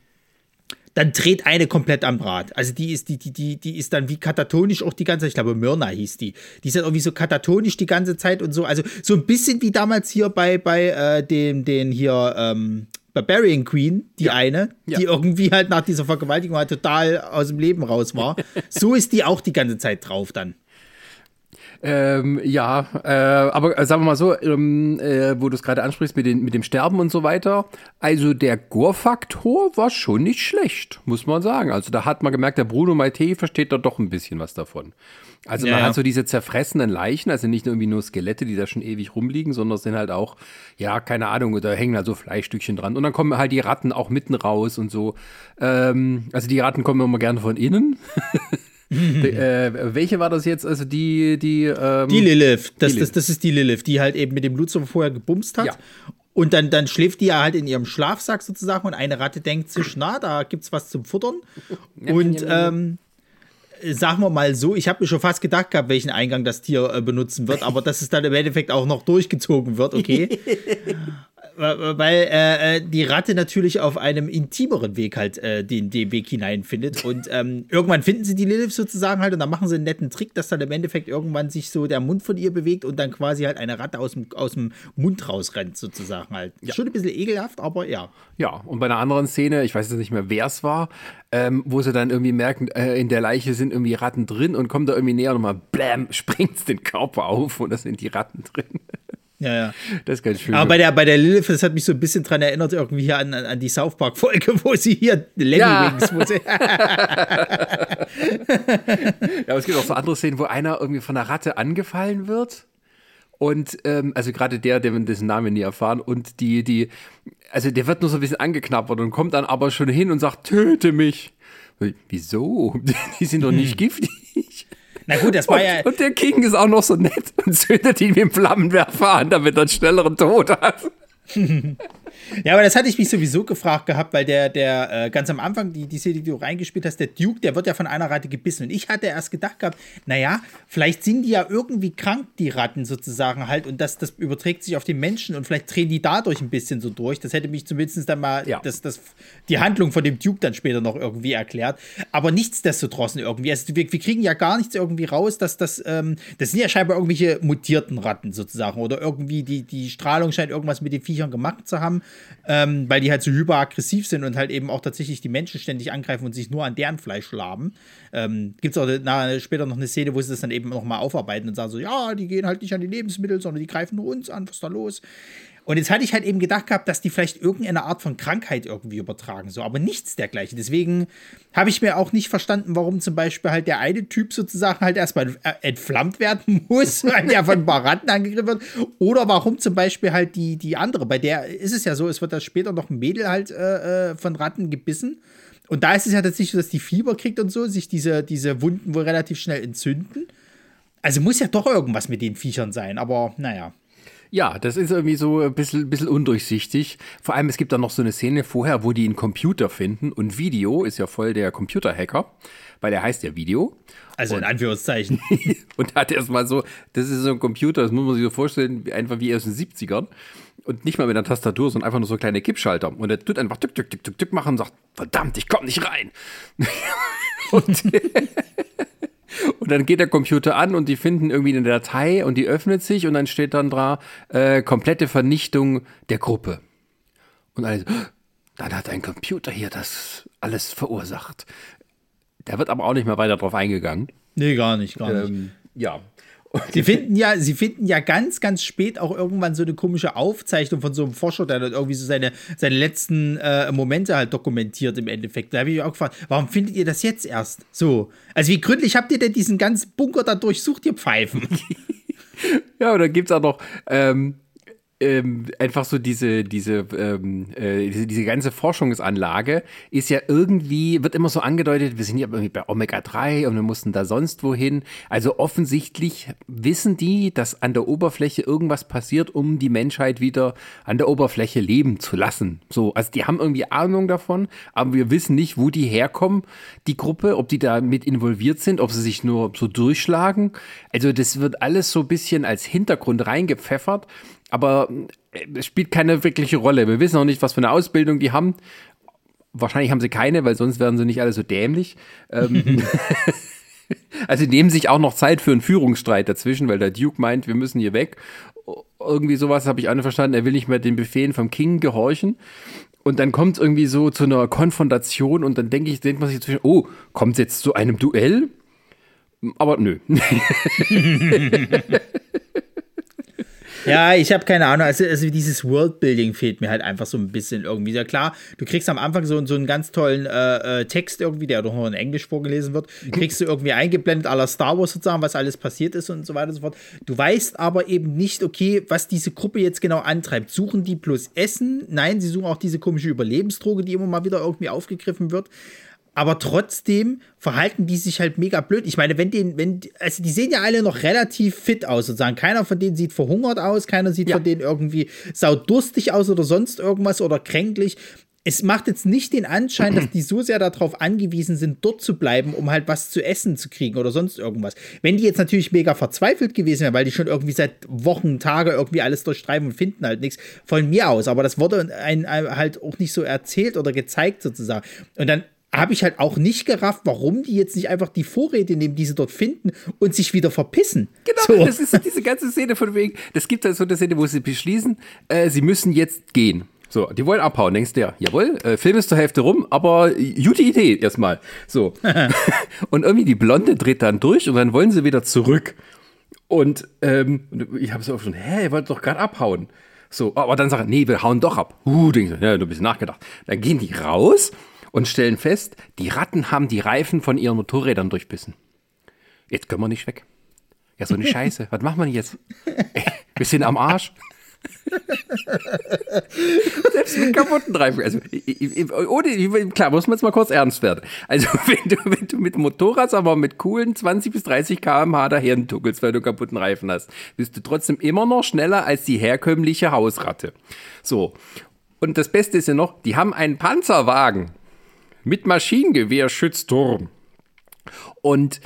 dann dreht eine komplett am Rad. Also die ist, die, die, die, die ist dann wie katatonisch auch die ganze Zeit. Ich glaube, Myrna hieß die. Die ist dann irgendwie so katatonisch die ganze Zeit und so. Also so ein bisschen wie damals hier bei, bei äh, dem, den hier, ähm, Barbarian Queen, die ja. eine, ja. die irgendwie halt nach dieser Vergewaltigung halt total aus dem Leben raus war. *laughs* so ist die auch die ganze Zeit drauf dann. Ähm, ja, äh, aber äh, sagen wir mal so, ähm, äh, wo du es gerade ansprichst mit, den, mit dem Sterben und so weiter, also der Gore-Faktor war schon nicht schlecht, muss man sagen. Also da hat man gemerkt, der Bruno Maite versteht da doch ein bisschen was davon. Also man ja, hat so diese zerfressenen Leichen, also nicht irgendwie nur Skelette, die da schon ewig rumliegen, sondern es sind halt auch, ja, keine Ahnung, da hängen halt so Fleischstückchen dran. Und dann kommen halt die Ratten auch mitten raus und so. Ähm, also die Ratten kommen immer gerne von innen. *laughs* die, äh, welche war das jetzt? Also die, die. Ähm, die Lilith. Das, die das, das ist die Lilith, die halt eben mit dem Lucifer vorher gebumst hat. Ja. Und dann, dann schläft die ja halt in ihrem Schlafsack sozusagen und eine Ratte denkt sich, na, da gibt's was zum Futtern. Und ähm, sagen wir mal so, ich habe mir schon fast gedacht gehabt, welchen Eingang das Tier äh, benutzen wird, aber dass es dann im Endeffekt auch noch durchgezogen wird, okay. *laughs* weil äh, äh, die Ratte natürlich auf einem intimeren Weg halt äh, den, den Weg hineinfindet. Und ähm, irgendwann finden sie die Lilith sozusagen halt und dann machen sie einen netten Trick, dass dann im Endeffekt irgendwann sich so der Mund von ihr bewegt und dann quasi halt eine Ratte aus dem, aus dem Mund rausrennt, sozusagen halt. Ja. Schon ein bisschen ekelhaft, aber ja. Ja, und bei einer anderen Szene, ich weiß jetzt nicht mehr, wer es war, ähm, wo sie dann irgendwie merken, äh, in der Leiche sind irgendwie Ratten drin und kommen da irgendwie näher und mal blam, *laughs* springt den Körper auf und da sind die Ratten drin. Ja, ja. Das ist ganz schön. Aber bei der, bei der Lilith, das hat mich so ein bisschen dran erinnert, irgendwie hier an, an die South Park-Folge, *laughs* wo sie hier Lemmy ja. Wings, wo sie ja, aber es gibt auch so andere Szenen, wo einer irgendwie von einer Ratte angefallen wird. Und ähm, also gerade der, der dessen Namen nie erfahren, und die, die, also der wird nur so ein bisschen angeknabbert und kommt dann aber schon hin und sagt, töte mich. Wieso? *laughs* Die sind doch nicht giftig. Na gut, das war und, ja. Und der King ist auch noch so nett und *laughs* zündet ihn mit dem Flammenwerfer an, damit er einen schnelleren Tod hat. *laughs* ja, aber das hatte ich mich sowieso gefragt gehabt, weil der, der äh, ganz am Anfang, die, die Szene, die du reingespielt hast, der Duke, der wird ja von einer Ratte gebissen. Und ich hatte erst gedacht gehabt, naja, vielleicht sind die ja irgendwie krank, die Ratten sozusagen halt, und das, das überträgt sich auf den Menschen und vielleicht drehen die dadurch ein bisschen so durch. Das hätte mich zumindest dann mal ja. das, das, die Handlung von dem Duke dann später noch irgendwie erklärt. Aber nichtsdestotrotz irgendwie. Also wir, wir kriegen ja gar nichts irgendwie raus, dass das, ähm, das sind ja scheinbar irgendwelche mutierten Ratten sozusagen. Oder irgendwie die, die Strahlung scheint irgendwas mit den Viechern gemacht zu haben, ähm, weil die halt so hyperaggressiv sind und halt eben auch tatsächlich die Menschen ständig angreifen und sich nur an deren Fleisch laben. Ähm, Gibt es auch na, später noch eine Szene, wo sie das dann eben nochmal aufarbeiten und sagen so, ja, die gehen halt nicht an die Lebensmittel, sondern die greifen nur uns an, was ist da los? Und jetzt hatte ich halt eben gedacht gehabt, dass die vielleicht irgendeine Art von Krankheit irgendwie übertragen, so, aber nichts dergleichen. Deswegen habe ich mir auch nicht verstanden, warum zum Beispiel halt der eine Typ sozusagen halt erstmal äh, entflammt werden *laughs* muss, weil der von Baratten angegriffen wird. Oder warum zum Beispiel halt die, die andere, bei der ist es ja so, es wird da später noch ein Mädel halt äh, äh von Ratten gebissen. Und da ist es ja tatsächlich so, dass die Fieber kriegt und so, sich diese, diese Wunden wohl relativ schnell entzünden. Also muss ja doch irgendwas mit den Viechern sein, aber naja. Ja, das ist irgendwie so ein bisschen, bisschen undurchsichtig. Vor allem, es gibt da noch so eine Szene vorher, wo die einen Computer finden und Video ist ja voll der Computerhacker, weil der heißt ja Video. Also in Anführungszeichen. *laughs* und hat erstmal so, das ist so ein Computer, das muss man sich so vorstellen, einfach wie aus den 70ern. Und nicht mal mit einer Tastatur, sondern einfach nur so kleine Kippschalter. Und er tut einfach tück, tück, tück, tück, tück machen und sagt, verdammt, ich komm nicht rein. *laughs* und, *laughs* und dann geht der Computer an und die finden irgendwie eine Datei und die öffnet sich und dann steht dann da äh, komplette Vernichtung der Gruppe. Und alles, dann hat ein Computer hier das alles verursacht. Da wird aber auch nicht mehr weiter drauf eingegangen. Nee, gar nicht, gar nicht. Ähm, ja. Sie finden ja, sie finden ja ganz, ganz spät auch irgendwann so eine komische Aufzeichnung von so einem Forscher, der dann irgendwie so seine, seine letzten äh, Momente halt dokumentiert im Endeffekt. Da habe ich mich auch gefragt, warum findet ihr das jetzt erst? So. Also wie gründlich habt ihr denn diesen ganzen Bunker da durchsucht, ihr Pfeifen? *laughs* ja, und dann gibt es auch noch ähm, ähm, einfach so diese, diese, ähm, äh, diese, diese ganze Forschungsanlage ist ja irgendwie, wird immer so angedeutet, wir sind ja irgendwie bei Omega-3 und wir mussten da sonst wohin. Also offensichtlich wissen die, dass an der Oberfläche irgendwas passiert, um die Menschheit wieder an der Oberfläche leben zu lassen. So, also die haben irgendwie Ahnung davon, aber wir wissen nicht, wo die herkommen, die Gruppe, ob die da mit involviert sind, ob sie sich nur so durchschlagen. Also das wird alles so ein bisschen als Hintergrund reingepfeffert aber äh, es spielt keine wirkliche Rolle. Wir wissen auch nicht, was für eine Ausbildung die haben. Wahrscheinlich haben sie keine, weil sonst wären sie nicht alle so dämlich. Ähm, *laughs* also nehmen sich auch noch Zeit für einen Führungsstreit dazwischen, weil der Duke meint, wir müssen hier weg. Irgendwie sowas habe ich auch nicht verstanden. Er will nicht mehr den Befehlen vom King gehorchen. Und dann kommt es irgendwie so zu einer Konfrontation und dann denke ich, denkt man sich zwischen, oh, kommt es jetzt zu einem Duell? Aber nö. *laughs* *laughs* Ja, ich habe keine Ahnung. Also, also dieses Worldbuilding fehlt mir halt einfach so ein bisschen irgendwie. Ja klar, du kriegst am Anfang so, so einen ganz tollen äh, äh Text irgendwie, der doch nur in Englisch vorgelesen wird. Kriegst du irgendwie eingeblendet aller Star Wars sozusagen, was alles passiert ist und so weiter und so fort. Du weißt aber eben nicht, okay, was diese Gruppe jetzt genau antreibt. Suchen die bloß Essen? Nein, sie suchen auch diese komische Überlebensdroge, die immer mal wieder irgendwie aufgegriffen wird aber trotzdem verhalten die sich halt mega blöd. Ich meine, wenn den, wenn, also die sehen ja alle noch relativ fit aus, sozusagen. Keiner von denen sieht verhungert aus, keiner sieht ja. von denen irgendwie saudurstig aus oder sonst irgendwas oder kränklich. Es macht jetzt nicht den Anschein, dass die so sehr darauf angewiesen sind, dort zu bleiben, um halt was zu essen zu kriegen oder sonst irgendwas. Wenn die jetzt natürlich mega verzweifelt gewesen wären, weil die schon irgendwie seit Wochen, Tage irgendwie alles durchstreifen und finden halt nichts, von mir aus. Aber das wurde einem halt auch nicht so erzählt oder gezeigt sozusagen. Und dann habe ich halt auch nicht gerafft, warum die jetzt nicht einfach die Vorräte nehmen, die sie dort finden und sich wieder verpissen. Genau, so. das ist diese ganze Szene von wegen, das gibt halt so eine Szene, wo sie beschließen, äh, sie müssen jetzt gehen. So, die wollen abhauen. Denkst du ja, jawohl, äh, Film ist zur Hälfte rum, aber gute Idee erstmal. So. *laughs* und irgendwie die Blonde dreht dann durch und dann wollen sie wieder zurück. Und ähm, ich habe so schon, hä, ihr wollt doch gerade abhauen. So, aber dann sagen, nee, wir hauen doch ab. Uh, denkst du, ja, du bist nachgedacht. Dann gehen die raus und stellen fest, die Ratten haben die Reifen von ihren Motorrädern durchbissen. Jetzt können wir nicht weg. Ja, so eine *laughs* Scheiße. Was machen wir denn jetzt? Ey, wir sind am Arsch. Selbst mit kaputten Reifen. Also, ohne, klar, muss man jetzt mal kurz ernst werden. Also, *laughs* wenn du, wenn du mit Motorrad, aber mit coolen 20 bis 30 km/h daher tuckelst, weil du kaputten Reifen hast, bist du trotzdem immer noch schneller als die herkömmliche Hausratte. So. Und das Beste ist ja noch, die haben einen Panzerwagen mit Maschinengewehr-Schützturm. Und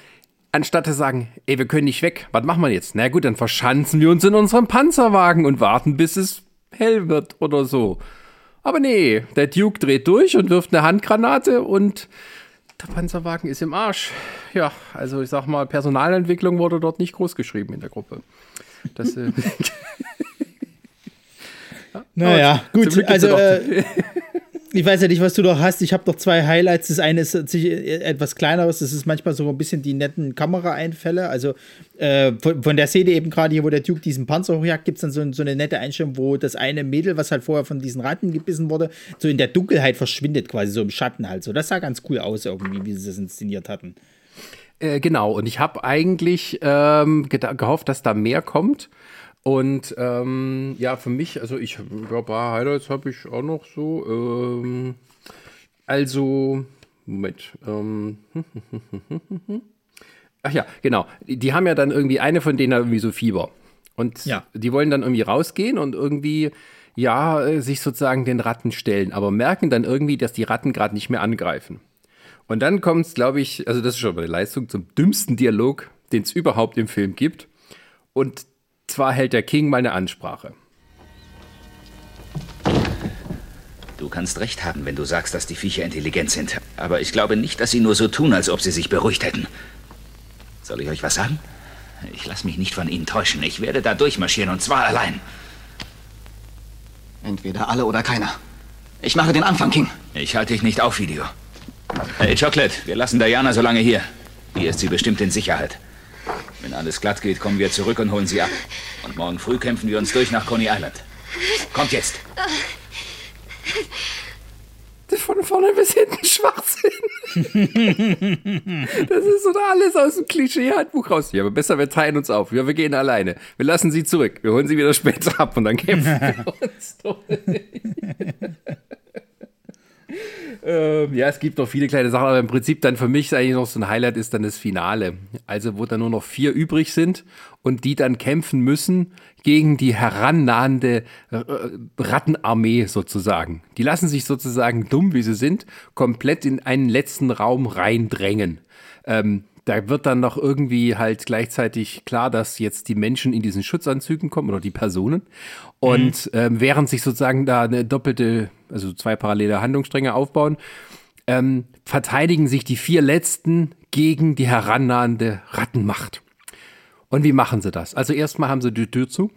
anstatt zu sagen, ey, wir können nicht weg, was machen wir jetzt? Na gut, dann verschanzen wir uns in unserem Panzerwagen und warten, bis es hell wird oder so. Aber nee, der Duke dreht durch und wirft eine Handgranate und der Panzerwagen ist im Arsch. Ja, also ich sag mal, Personalentwicklung wurde dort nicht groß geschrieben in der Gruppe. Das, äh *laughs* naja, *laughs* gut, also äh, *laughs* ich weiß ja nicht, was du noch hast. Ich habe noch zwei Highlights. Das eine ist etwas kleineres. Das ist manchmal so ein bisschen die netten Kameraeinfälle. Also äh, von, von, der Szene eben gerade hier, wo der Duke diesen Panzer hochjagt, gibt es dann so, so, eine nette Einstellung, wo das eine Mädel, was halt vorher von diesen Ratten gebissen wurde, so in der Dunkelheit verschwindet, quasi so im Schatten halt. So, das sah ganz cool aus irgendwie, wie sie das inszeniert hatten. Äh, genau. Und ich habe eigentlich ähm, gehofft, dass da mehr kommt. Und ähm, ja, für mich, also ich, ein paar Highlights habe ich auch noch so. Ähm, also, Moment. Ähm, *laughs* Ach ja, genau. Die, haben ja dann irgendwie, eine von denen hat irgendwie so Fieber. Und Ja. die wollen dann irgendwie rausgehen und irgendwie, ja, äh, sich sozusagen den Ratten stellen, aber merken dann irgendwie, dass die Ratten gerade nicht mehr angreifen. Und dann kommt es, glaube ich, also das ist schon mal eine Leistung, zum dümmsten Dialog, den es überhaupt im Film gibt. Und zwar hält der King mal eine Ansprache. Du kannst recht haben, wenn du sagst, dass die Viecher intelligent sind. Aber ich glaube nicht, dass sie nur so tun, als ob sie sich beruhigt hätten. Soll ich euch was sagen? Ich lasse mich nicht von ihnen täuschen. Ich werde da durchmarschieren und zwar allein. Entweder alle oder keiner. Ich mache den Anfang, King. Ich halte dich nicht auf, Video. Hey, Chocolate, wir lassen Diana so lange hier. Hier ist sie bestimmt in Sicherheit. Wenn alles glatt geht, kommen wir zurück und holen sie ab. Und morgen früh kämpfen wir uns durch nach Coney Island. Kommt jetzt. Von vorne bis hinten Schwachsinn. das ist so alles aus dem Klischee-Handbuch raus. Ja, aber besser, wir teilen uns auf. Ja, wir gehen alleine. Wir lassen sie zurück. Wir holen sie wieder später ab und dann kämpfen *laughs* wir uns durch. Ähm, ja, es gibt noch viele kleine Sachen, aber im Prinzip dann für mich ist eigentlich noch so ein Highlight ist dann das Finale. Also, wo dann nur noch vier übrig sind und die dann kämpfen müssen gegen die herannahende äh, Rattenarmee sozusagen. Die lassen sich sozusagen dumm, wie sie sind, komplett in einen letzten Raum reindrängen. Ähm, da wird dann noch irgendwie halt gleichzeitig klar, dass jetzt die Menschen in diesen Schutzanzügen kommen oder die Personen. Und ähm, während sich sozusagen da eine doppelte, also zwei parallele Handlungsstränge aufbauen, ähm, verteidigen sich die vier letzten gegen die herannahende Rattenmacht. Und wie machen sie das? Also erstmal haben sie die Tür zu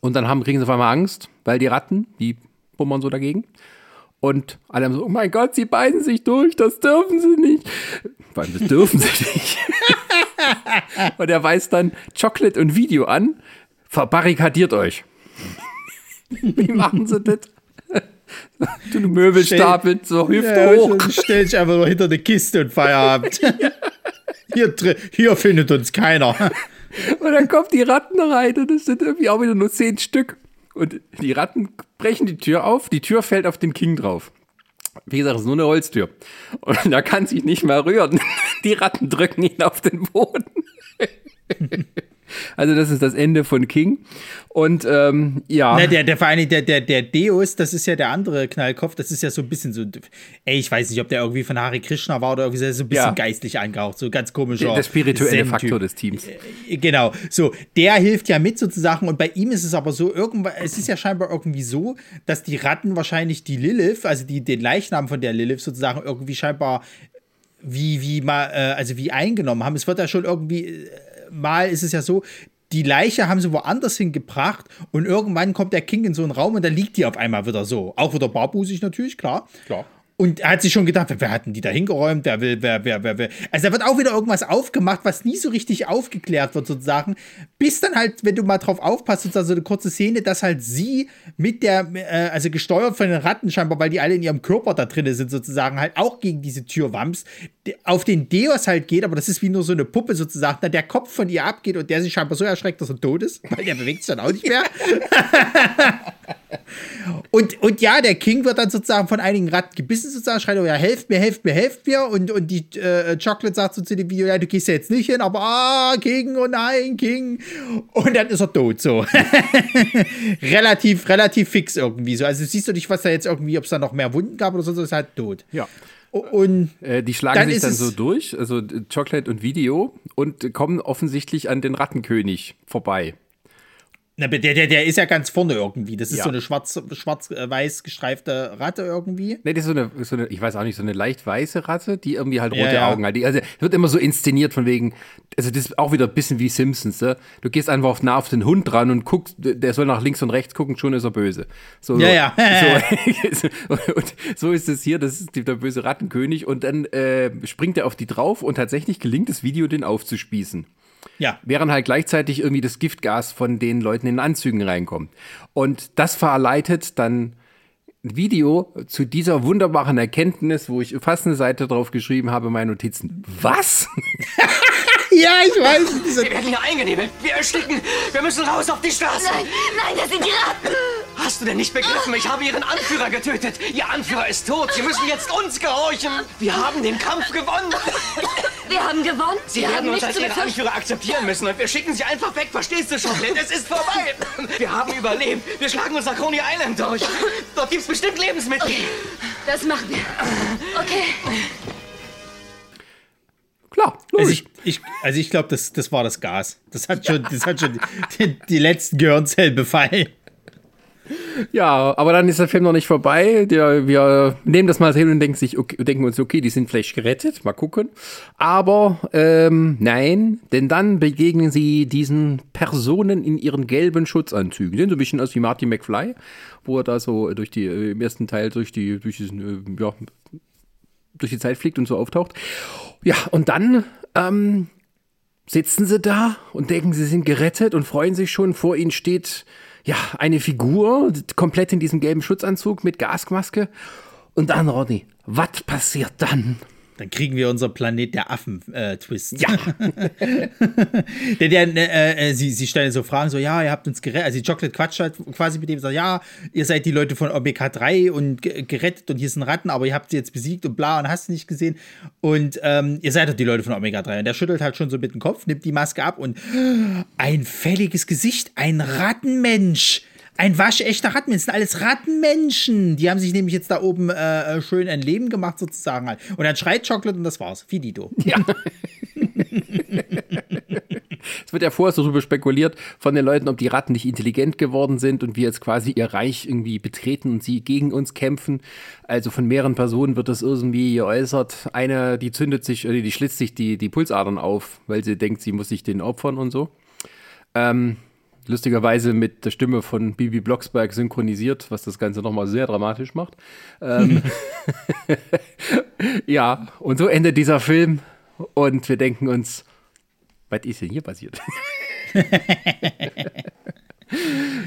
und dann haben, kriegen sie auf einmal Angst, weil die Ratten, die bummern so dagegen. Und alle haben so, oh mein Gott, sie beißen sich durch, das dürfen sie nicht. Allem, das dürfen sie nicht. *laughs* und er weist dann Chocolate und Video an, verbarrikadiert euch. *laughs* Wie machen sie das? *laughs* Du Möbel stapelt so Hüfte Ja, hoch. Stell dich einfach nur hinter eine Kiste und Feierabend. *laughs* hier, drin- hier findet uns keiner. *laughs* Und dann kommt die Ratten rein und es sind irgendwie auch wieder nur zehn Stück. Und die Ratten brechen die Tür auf, die Tür fällt auf den King drauf. Wie gesagt, es ist nur eine Holztür. Und er kann sich nicht mehr rühren. Die Ratten drücken ihn auf den Boden. Also das ist das Ende von King. Und ähm, ja. Ne, der, der vor allem, der, der, der Deus, das ist ja der andere Knallkopf, das ist ja so ein bisschen so, ey, ich weiß nicht, ob der irgendwie von Hare Krishna war oder irgendwie so ein bisschen Ja. geistlich angehaucht, so ganz komischer. der spirituelle Zen-Typ. Faktor des Teams. Genau, so, der hilft ja mit sozusagen und bei ihm ist es aber so, irgendwann, es ist ja scheinbar irgendwie so, dass die Ratten wahrscheinlich die Lilith, also die, den Leichnam von der Lilith sozusagen irgendwie scheinbar wie, wie mal, äh, also wie eingenommen haben. Es wird ja schon irgendwie, äh, mal ist es ja so, die Leiche haben sie woanders hingebracht und irgendwann kommt der King in so einen Raum und da liegt die auf einmal wieder so. Auch wieder barbusig natürlich, klar. Klar. Und er hat sich schon gedacht, wer hat denn die da hingeräumt? Wer will, wer, wer, wer, wer. Also da wird auch wieder irgendwas aufgemacht, was nie so richtig aufgeklärt wird, sozusagen. Bis dann halt, wenn du mal drauf aufpasst, sozusagen so eine kurze Szene, dass halt sie mit der, äh, also gesteuert von den Ratten scheinbar, weil die alle in ihrem Körper da drin sind, sozusagen, halt auch gegen diese Tür wamms, de- auf den Deus halt geht, aber das ist wie nur so eine Puppe sozusagen, da der Kopf von ihr abgeht und der sich scheinbar so erschreckt, dass er tot ist, *laughs* weil der bewegt sich dann auch nicht mehr. *laughs* Und, und ja, der King wird dann sozusagen von einigen Ratten gebissen, sozusagen, schreit, oh ja, helft mir, helft mir, helft mir. Und, und die äh, Chocolate sagt so zu dem Video, ja, du gehst ja jetzt nicht hin, aber ah, King, oh nein, King. Und dann ist er tot, so. *laughs* relativ, relativ fix irgendwie so. Also siehst du nicht, was da jetzt irgendwie, ob es da noch mehr Wunden gab oder so, ist halt tot. Ja. Und Äh, die schlagen Dann sich dann so durch, also äh, Chocolate und Video, und kommen offensichtlich an den Rattenkönig vorbei. Na, der, der, der ist ja ganz vorne irgendwie. Das ist Ja. so eine schwarz- schwarz-weiß gestreifte Ratte irgendwie. Nee, das ist so eine, so eine, ich weiß auch nicht, so eine leicht weiße Ratte, die irgendwie halt rote Ja, ja. Augen hat. Die, also wird immer so inszeniert von wegen, also das ist auch wieder ein bisschen wie Simpsons, ne? Du gehst einfach auf, nah auf den Hund dran und guckst, der soll nach links und rechts gucken, schon ist er böse. So, Ja, ja. So, *laughs* und so ist es hier, das ist der böse Rattenkönig und dann äh, springt er auf die drauf und tatsächlich gelingt das Video, den aufzuspießen. Ja. Während halt gleichzeitig irgendwie das Giftgas von den Leuten in den Anzügen reinkommt. Und das verleitet dann ein Video zu dieser wunderbaren Erkenntnis, wo ich fast eine Seite drauf geschrieben habe, meine Notizen. Was? *laughs* Ja, ich weiß. Diese, Wir werden hier eingenebelt. Wir ersticken. Wir müssen raus auf die Straße. Nein, nein, das sind die Ratten. Hast du denn nicht begriffen? Ich habe ihren Anführer getötet. Ihr Anführer ist tot. Sie müssen jetzt uns gehorchen. Wir haben den Kampf gewonnen. Wir haben gewonnen. Sie wir werden haben uns als Ihre. Anführer akzeptieren müssen und wir schicken Sie einfach weg. Verstehst du schon? Es ist vorbei. Wir haben überlebt. Wir schlagen uns nach Coney Island durch. Dort gibt's bestimmt Lebensmittel. Das machen wir. Okay. Klar, Also ich, ich, also ich glaube, das, das war das Gas. Das hat schon, das hat schon die, die letzten Gehirnzellen befallen. Ja, aber dann ist der Film noch nicht vorbei. Der, wir nehmen das mal hin und denken, sich, okay, denken uns, okay, die sind vielleicht gerettet, mal gucken. Aber ähm, nein, denn dann begegnen sie diesen Personen in ihren gelben Schutzanzügen. Sehen so ein bisschen aus wie Marty McFly, wo er da so durch die, äh, im ersten Teil durch die, durch diesen, äh, ja, durch die Zeit fliegt und so auftaucht. Ja, und dann ähm, sitzen sie da und denken, sie sind gerettet und freuen sich schon. Vor ihnen steht ja eine Figur, komplett in diesem gelben Schutzanzug mit Gasmaske. Und dann, Rodney, was passiert dann? Dann kriegen wir unser Planet der Affen-Twist. ja. *laughs* der, der, äh, äh, sie, sie stellen so Fragen, so, ja, ihr habt uns gerettet. Also, die Chocolate quatscht halt quasi mit dem, sagt, ja, ihr seid die Leute von Omega 3 und ge- gerettet und hier sind Ratten, aber ihr habt sie jetzt besiegt und bla und hast du nicht gesehen. Und ähm, ihr seid doch die Leute von Omega 3. Und der schüttelt halt schon so mit dem Kopf, nimmt die Maske ab und ein fälliges Gesicht, ein Rattenmensch. Ein waschechter Rattenmensch, das sind alles Rattenmenschen. Die haben sich nämlich jetzt da oben äh, schön ein Leben gemacht, sozusagen halt. Und dann schreit Chocolate und das war's. Finito. Ja. *laughs* Es wird ja vorher so darüber spekuliert von den Leuten, ob die Ratten nicht intelligent geworden sind und wir jetzt quasi ihr Reich irgendwie betreten und sie gegen uns kämpfen. Also von mehreren Personen wird das irgendwie geäußert. Eine, die zündet sich, oder die schlitzt sich die, die Pulsadern auf, weil sie denkt, sie muss sich den opfern und so. Ähm, lustigerweise mit der Stimme von Bibi Blocksberg synchronisiert, was das Ganze nochmal sehr dramatisch macht. Ähm, *laughs* *laughs* ja, und so endet dieser Film und wir denken uns, was ist denn hier passiert? *laughs*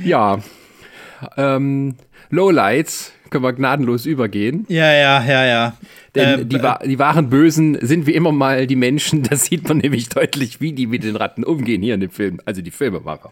ja, ähm, Lowlights können wir gnadenlos übergehen. Ja, ja, ja, ja. Denn Ähm, die, wa- die wahren Bösen sind wie immer mal die Menschen. Das sieht man nämlich deutlich, wie die mit den Ratten umgehen hier in dem Film. Also die Filmemacher.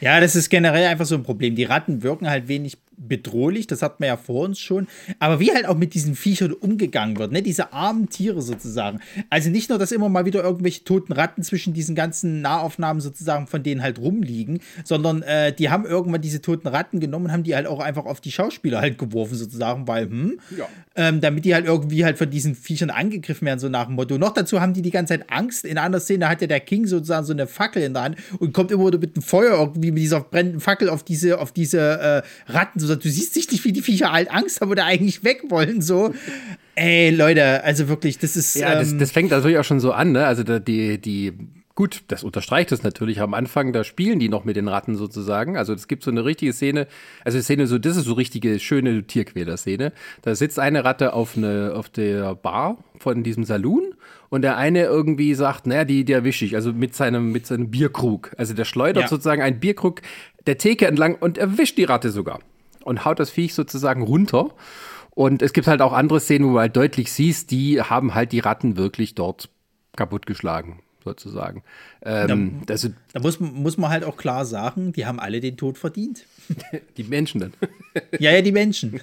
Ja, das ist generell einfach so ein Problem. Die Ratten wirken halt wenig bedrohlich, das hat man ja vor uns schon. Aber wie halt auch mit diesen Viechern umgegangen wird, ne? Diese armen Tiere sozusagen. Also nicht nur, dass immer mal wieder irgendwelche toten Ratten zwischen diesen ganzen Nahaufnahmen sozusagen von denen halt rumliegen, sondern äh, die haben irgendwann diese toten Ratten genommen und haben die halt auch einfach auf die Schauspieler halt geworfen sozusagen, weil, hm, ähm, damit die halt irgendwie halt von diesen Viechern angegriffen werden, so nach dem Motto. Noch dazu haben die die ganze Zeit Angst. In einer Szene hat ja der King sozusagen so eine Fackel in der Hand und kommt immer wieder mit dem Feuer irgendwie mit dieser brennenden Fackel auf diese, auf diese äh, Ratten. So, du siehst sichtlich, wie die Viecher halt Angst haben oder eigentlich weg wollen. So, *laughs* ey, Leute, also wirklich, das ist. Ja, das, ähm, das fängt natürlich auch schon so an, ne? Also die, die, gut, das unterstreicht es natürlich. Am Anfang, da spielen die noch mit den Ratten sozusagen. Also es gibt so eine richtige Szene, also die Szene so, das ist so richtige schöne Tierquäler-Szene. Da sitzt eine Ratte auf, eine, auf der Bar von diesem Saloon und der eine irgendwie sagt, naja, die, die erwische ich, also mit seinem, mit seinem Bierkrug. Also der schleudert Ja. sozusagen einen Bierkrug der Theke entlang und erwischt die Ratte sogar. Und haut das Viech sozusagen runter. Und es gibt halt auch andere Szenen, wo du halt deutlich siehst, die haben halt die Ratten wirklich dort kaputtgeschlagen, sozusagen. Ähm, also da muss, muss man halt auch klar sagen, die haben alle den Tod verdient. *laughs* die Menschen dann. *laughs* Ja, ja, die Menschen.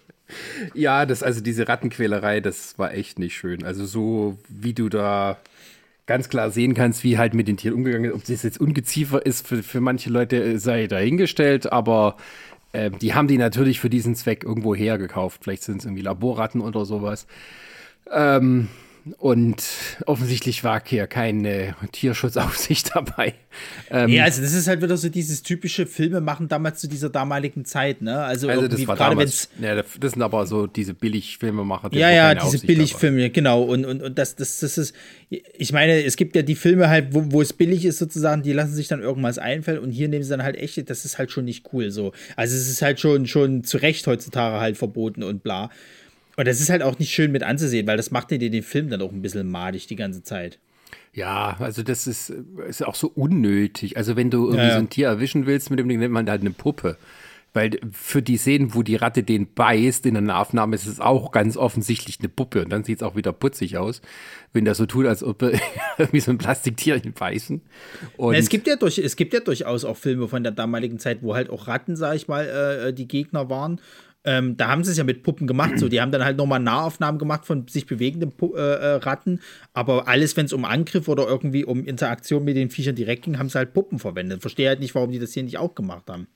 *laughs* ja, das, also diese Rattenquälerei, das war echt nicht schön. Also so, wie du da ganz klar sehen kannst, wie halt mit den Tieren umgegangen ist. Ob das jetzt Ungeziefer ist, für, für manche Leute äh, sei dahingestellt, aber äh, die haben die natürlich für diesen Zweck irgendwo hergekauft. Vielleicht sind es irgendwie Laborratten oder sowas. Ähm, und offensichtlich war hier keine Tierschutzaufsicht *laughs* dabei. Ähm, Ja, also das ist halt wieder so dieses typische Filme machen damals zu dieser damaligen Zeit, ne? Also, also das war gerade damals, ja, das sind aber so diese Billigfilmemacher. die Ja, ja, diese Aufsicht dabei Billigfilme, genau. Und, und, und das, das, das ist, ich meine, es gibt ja die Filme halt, wo, wo es billig ist sozusagen, die lassen sich dann irgendwas einfallen und hier nehmen sie dann halt echt, das ist halt schon nicht cool so. Also es ist halt schon, schon zu Recht heutzutage halt verboten und bla. Und das ist halt auch nicht schön mit anzusehen, weil das macht dir den Film dann auch ein bisschen madig die ganze Zeit. Ja, also das ist, ist auch so unnötig. Also wenn du irgendwie Ja, so ein Tier erwischen willst, mit dem Ding nennt man halt eine Puppe. Weil für die Szenen, wo die Ratte den beißt in einer Aufnahme, ist es auch ganz offensichtlich eine Puppe. Und dann sieht es auch wieder putzig aus, wenn das so tut, als ob *laughs* irgendwie so ein Plastiktier ihn beißen. Und Na, es, gibt ja durch, es gibt ja durchaus auch Filme von der damaligen Zeit, wo halt auch Ratten, sag ich mal, äh, die Gegner waren. Ähm, da haben sie es ja mit Puppen gemacht. So, die haben dann halt nochmal Nahaufnahmen gemacht von sich bewegenden Pu äh, äh, Ratten. Aber alles, wenn es um Angriff oder irgendwie um Interaktion mit den Viechern direkt ging, haben sie halt Puppen verwendet. Verstehe halt nicht, warum die das hier nicht auch gemacht haben.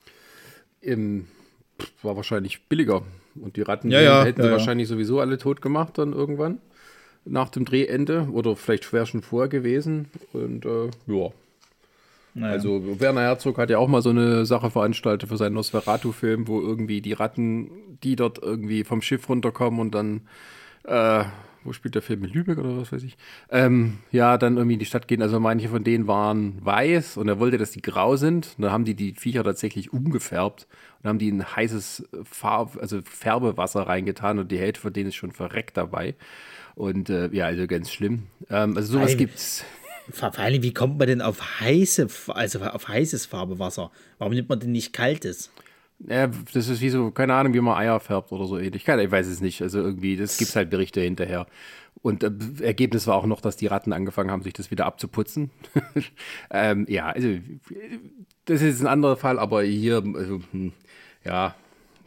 Ähm, war wahrscheinlich billiger. Und die Ratten Ja, ja, hätten ja, sie wahrscheinlich sowieso alle tot gemacht dann irgendwann. Nach dem Drehende. Oder vielleicht schwer schon vorher gewesen. Und äh, ja. Naja. Also Werner Herzog hat ja auch mal so eine Sache veranstaltet für seinen Nosferatu-Film, wo irgendwie die Ratten, die dort irgendwie vom Schiff runterkommen und dann, äh, wo spielt der Film in Lübeck oder was weiß ich, ähm, ja, dann irgendwie in die Stadt gehen. Also manche von denen waren weiß und er wollte, dass die grau sind. Und dann haben die die Viecher tatsächlich umgefärbt und haben die in heißes Farb, also Färbewasser reingetan und die Hälfte von denen ist schon verreckt dabei. Und äh, ja, also ganz schlimm. Ähm, also sowas Nein. gibt's. Vor allem, wie kommt man denn auf heiße, also auf heißes Farbewasser? Warum nimmt man denn nicht kaltes? Ja, das ist wie so, keine Ahnung, wie man Eier färbt oder so ähnlich. Ich weiß es nicht. Also irgendwie, das gibt halt Berichte hinterher. Und äh, Ergebnis war auch noch, dass die Ratten angefangen haben, sich das wieder abzuputzen. *laughs* ähm, ja, also das ist ein anderer Fall, aber hier, also, hm, ja,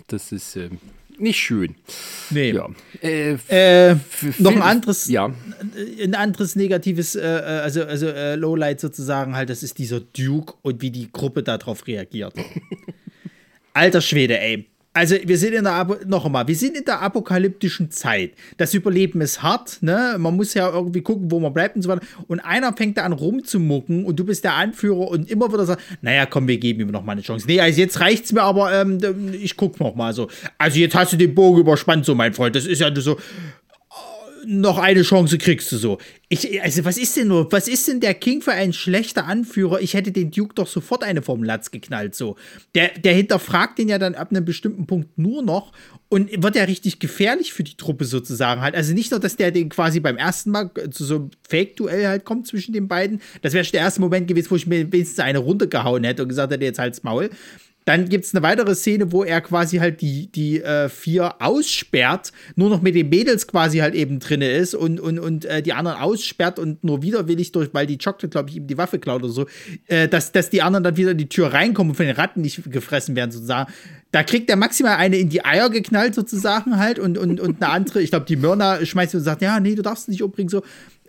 das ist ähm, nicht schön. Nee. Ja. Äh, Äh, noch ein anderes, Ja. ein anderes negatives, äh, äh, also, also äh, Lowlight sozusagen halt, das ist dieser Duke und wie die Gruppe darauf reagiert. *laughs* Alter Schwede, ey. Also wir sind in der noch einmal, wir sind in der apokalyptischen Zeit. Das Überleben ist hart, ne? Man muss ja irgendwie gucken, wo man bleibt und so weiter. Und einer fängt da an rumzumucken und du bist der Anführer und immer wieder sagt, naja, komm, wir geben ihm noch mal eine Chance. Nee, also jetzt reicht's mir, aber ähm, ich guck noch mal so. Also jetzt hast du den Bogen überspannt, so mein Freund. Das ist ja so, noch eine Chance kriegst du so. Ich, also, was ist denn nur, was ist denn der King für ein schlechter Anführer? Ich hätte den Duke doch sofort eine vom Latz geknallt, so. Der, der hinterfragt den ja dann ab einem bestimmten Punkt nur noch und wird ja richtig gefährlich für die Truppe sozusagen halt. Also nicht nur, dass der den quasi beim ersten Mal zu so einem Fake-Duell halt kommt zwischen den beiden. Das wäre schon der erste Moment gewesen, wo ich mir wenigstens eine runtergehauen hätte und gesagt hätte, jetzt halt's Maul. Dann gibt es eine weitere Szene, wo er quasi halt die, die äh, vier aussperrt, nur noch mit den Mädels quasi halt eben drinne ist und, und, und äh, die anderen aussperrt und nur widerwillig durch, weil die Chocolate, glaube ich, ihm die Waffe klaut oder so, äh, dass, dass die anderen dann wieder in die Tür reinkommen und von den Ratten nicht gefressen werden, sozusagen. Da kriegt er maximal eine in die Eier geknallt, sozusagen halt, und, und, und eine andere, ich glaube, die Mörner schmeißt und sagt, ja, nee, du darfst nicht umbringen, so.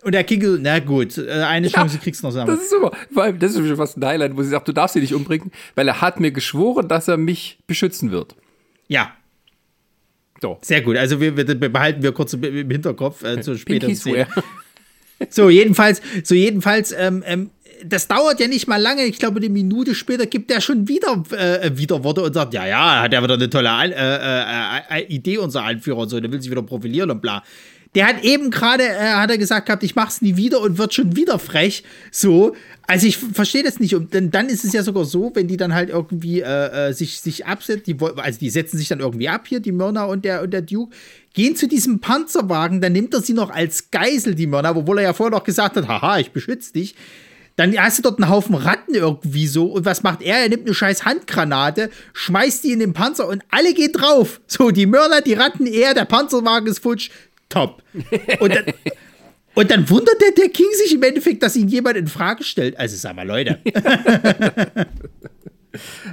Und der King na gut, äh, eine Chance kriegst du noch. Das ist super. Vor allem, das ist schon fast ein Highlight, wo sie sagt, du darfst sie nicht umbringen, weil er hat mir geschworen, dass er mich beschützen wird. Ja, So. Sehr gut. Also wir, wir behalten wir kurz im im Hinterkopf äh, zur späteren. So, jedenfalls, so jedenfalls, ähm, ähm, das dauert ja nicht mal lange. Ich glaube, eine Minute später gibt er schon wieder äh, Widerworte und sagt, ja, ja, hat er wieder eine tolle äh, äh, äh, Idee, unser Anführer und so, der will sich wieder profilieren und bla. Der hat eben gerade, äh, hat er gesagt gehabt, ich mach's nie wieder und wird schon wieder frech. So, also ich verstehe das nicht. Und dann, dann ist es ja sogar so, wenn die dann halt irgendwie äh, äh, sich, sich absetzen, die, also die setzen sich dann irgendwie ab hier, die Mörner und der, und der Duke, gehen zu diesem Panzerwagen, dann nimmt er sie noch als Geisel, die Mörner, obwohl er ja vorher noch gesagt hat, haha, ich beschütze dich. Dann hast du dort einen Haufen Ratten irgendwie so. Und was macht er? Er nimmt eine scheiß Handgranate, schmeißt die in den Panzer und alle gehen drauf. So, die Mörner, die Ratten, er, der Panzerwagen ist futsch. Top. Und dann, und dann wundert der, der King sich im Endeffekt, dass ihn jemand in Frage stellt. Also sag mal, Leute. *laughs*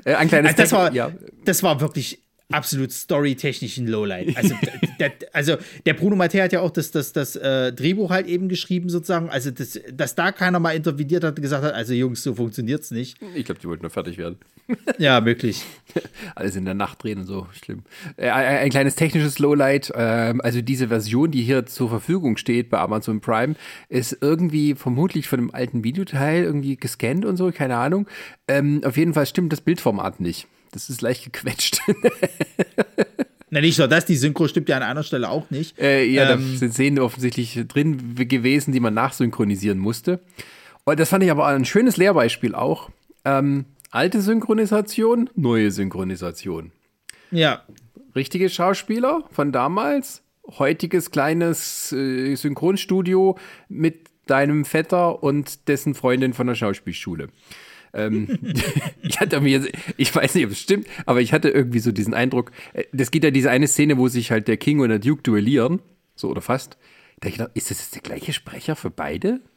Äh, ein kleines Also das, war, ja. das war wirklich absolut storytechnisch ein Lowlight. Also, der, also der Bruno Mattei hat ja auch das, das, das äh, Drehbuch halt eben geschrieben, sozusagen. Also, das, dass da keiner mal interveniert hat und gesagt hat, also Jungs, so funktioniert's nicht. Ich glaube, die wollten nur fertig werden. *laughs* Ja, möglich. *laughs* Alles in der Nacht drehen und so, schlimm. Äh, ein, ein kleines technisches Lowlight, ähm, also diese Version, die hier zur Verfügung steht bei Amazon Prime, ist irgendwie vermutlich von einem alten Videoteil irgendwie gescannt und so, keine Ahnung. Ähm, auf jeden Fall stimmt das Bildformat nicht. Das ist leicht gequetscht. *laughs* Na, nicht nur das, die Synchro stimmt ja an einer Stelle auch nicht. Äh, ja, Ähm, da sind Szenen offensichtlich drin gewesen, die man nachsynchronisieren musste. Und das fand ich aber ein schönes Lehrbeispiel auch. Ähm, alte Synchronisation, neue Synchronisation. Ja. Richtige Schauspieler von damals, heutiges kleines äh, Synchronstudio mit deinem Vetter und dessen Freundin von der Schauspielschule. Ähm, *laughs* ich hatte mir, ich weiß nicht, ob es stimmt, aber ich hatte irgendwie so diesen Eindruck, äh, das geht ja diese eine Szene, wo sich halt der King und der Duke duellieren, so oder fast. Da ich gedacht, ist das jetzt der gleiche Sprecher für beide? *laughs*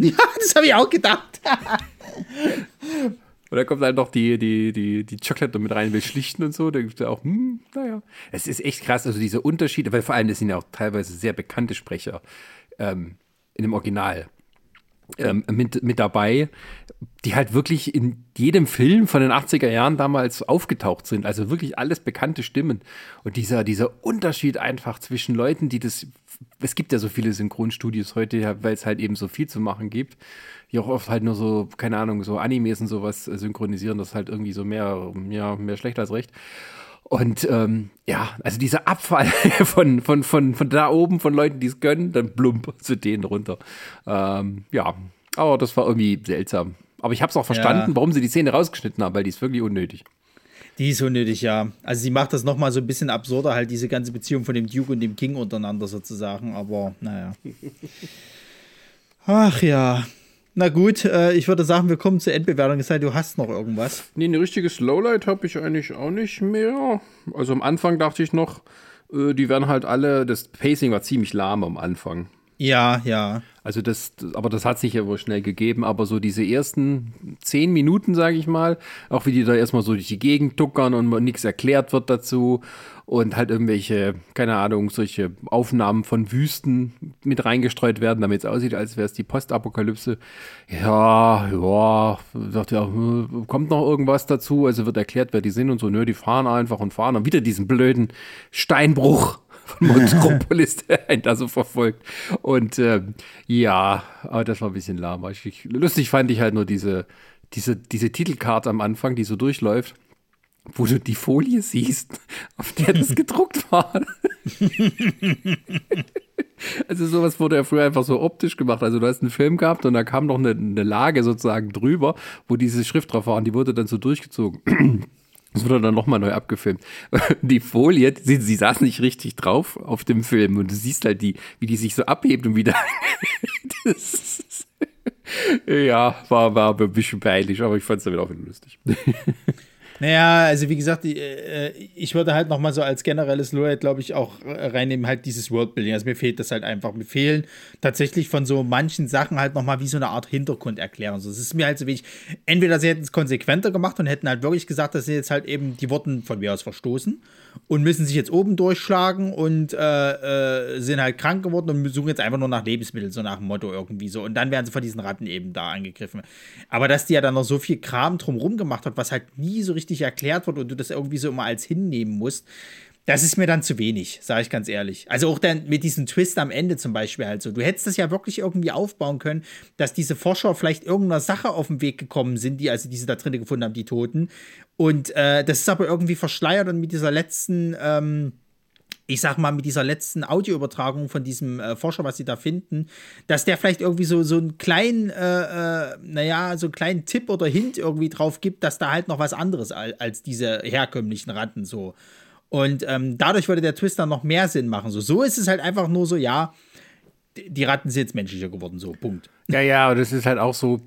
Ja, das habe ich auch gedacht. *laughs* Und da kommt halt noch die, die, die, die Chocolate mit rein, will schlichten und so. Da gibt es auch, hm, naja. Es ist echt krass, also diese Unterschiede, weil vor allem, das sind ja auch teilweise sehr bekannte Sprecher ähm, in dem Original ähm, mit, mit dabei, die halt wirklich in jedem Film von den 80er Jahren damals aufgetaucht sind. Also wirklich alles bekannte Stimmen. Und dieser, dieser Unterschied einfach zwischen Leuten, die das, es gibt ja so viele Synchronstudios heute, weil es halt eben so viel zu machen gibt, die auch oft halt nur so, keine Ahnung, so Animes und sowas synchronisieren, das ist halt irgendwie so mehr, ja, mehr schlecht als recht. Und ähm, ja, also dieser Abfall *laughs* von, von, von, von da oben, von Leuten, die es gönnen, dann plump zu denen runter. Ähm, ja, aber das war irgendwie seltsam. Aber ich habe es auch verstanden, ja. warum sie die Szene rausgeschnitten haben, weil die ist wirklich unnötig. Die ist unnötig, ja. Also sie macht das nochmal so ein bisschen absurder, halt diese ganze Beziehung von dem Duke und dem King untereinander sozusagen, aber naja. *laughs* Ach ja. Na gut, äh, ich würde sagen, wir kommen zur Endbewertung. Es sei du hast noch irgendwas. Nee, eine richtige Slowlight habe ich eigentlich auch nicht mehr. Also am Anfang dachte ich noch, äh, die werden halt alle, das Pacing war ziemlich lahm am Anfang. Ja, ja. Also das, aber das hat sich ja wohl schnell gegeben. Aber so diese ersten zehn Minuten, sage ich mal, auch wie die da erstmal so durch die Gegend tuckern und nichts erklärt wird dazu und halt irgendwelche, keine Ahnung, solche Aufnahmen von Wüsten mit reingestreut werden, damit es aussieht, als wäre es die Postapokalypse. Ja, ja, sagt ja, hm, kommt noch irgendwas dazu? Also wird erklärt, wer die sind und so. Nö, die fahren einfach und fahren und wieder diesen blöden Steinbruch von Metropolis, *laughs* der einen da so verfolgt. Und äh, ja, aber das war ein bisschen lahmarschig. Lustig fand ich halt nur diese, diese, diese Titelkarte am Anfang, die so durchläuft wo du die Folie siehst, *laughs* auf der das gedruckt war. *laughs* also sowas wurde ja früher einfach so optisch gemacht. Also du hast einen Film gehabt und da kam noch eine, eine Lage sozusagen drüber, wo diese Schrift drauf war und die wurde dann so durchgezogen. *clears throat* Das wurde dann nochmal neu abgefilmt. *laughs* Die Folie, sie, sie saß nicht richtig drauf auf dem Film und du siehst halt die, wie die sich so abhebt und wieder. *laughs* ja, war, war ein bisschen peinlich, aber ich fand es damit auch wieder lustig. *laughs* Naja, also wie gesagt, äh, ich würde halt nochmal so als generelles Lowlight, glaube ich, auch reinnehmen, halt dieses Worldbuilding. Also mir fehlt das halt einfach. Mir fehlen tatsächlich von so manchen Sachen halt nochmal wie so eine Art Hintergrund erklären. So, es ist mir halt so wichtig. Entweder sie hätten es konsequenter gemacht und hätten halt wirklich gesagt, dass sie jetzt halt eben, die wurden von mir aus verstoßen und müssen sich jetzt oben durchschlagen und äh, äh, sind halt krank geworden und suchen jetzt einfach nur nach Lebensmitteln, so nach dem Motto irgendwie so. Und dann werden sie von diesen Ratten eben da angegriffen. Aber dass die ja dann noch so viel Kram drumrum gemacht hat, was halt nie so richtig erklärt wird und du das irgendwie so immer als hinnehmen musst, das ist mir dann zu wenig, sage ich ganz ehrlich. Also auch dann mit diesem Twist am Ende zum Beispiel halt so. Du hättest das ja wirklich irgendwie aufbauen können, dass diese Forscher vielleicht irgendeiner Sache auf den Weg gekommen sind, die also diese da drinnen gefunden haben, die Toten. Und äh, das ist aber irgendwie verschleiert und mit dieser letzten ähm, ich sag mal, mit dieser letzten Audioübertragung von diesem äh, Forscher, was sie da finden, dass der vielleicht irgendwie so, so einen kleinen, äh, äh, naja, so einen kleinen Tipp oder Hint irgendwie drauf gibt, dass da halt noch was anderes als diese herkömmlichen Ratten so. Und ähm, dadurch würde der Twist dann noch mehr Sinn machen. So, so ist es halt einfach nur so, ja, die Ratten sind jetzt menschlicher geworden, so, Punkt. Ja, ja, und es ist halt auch so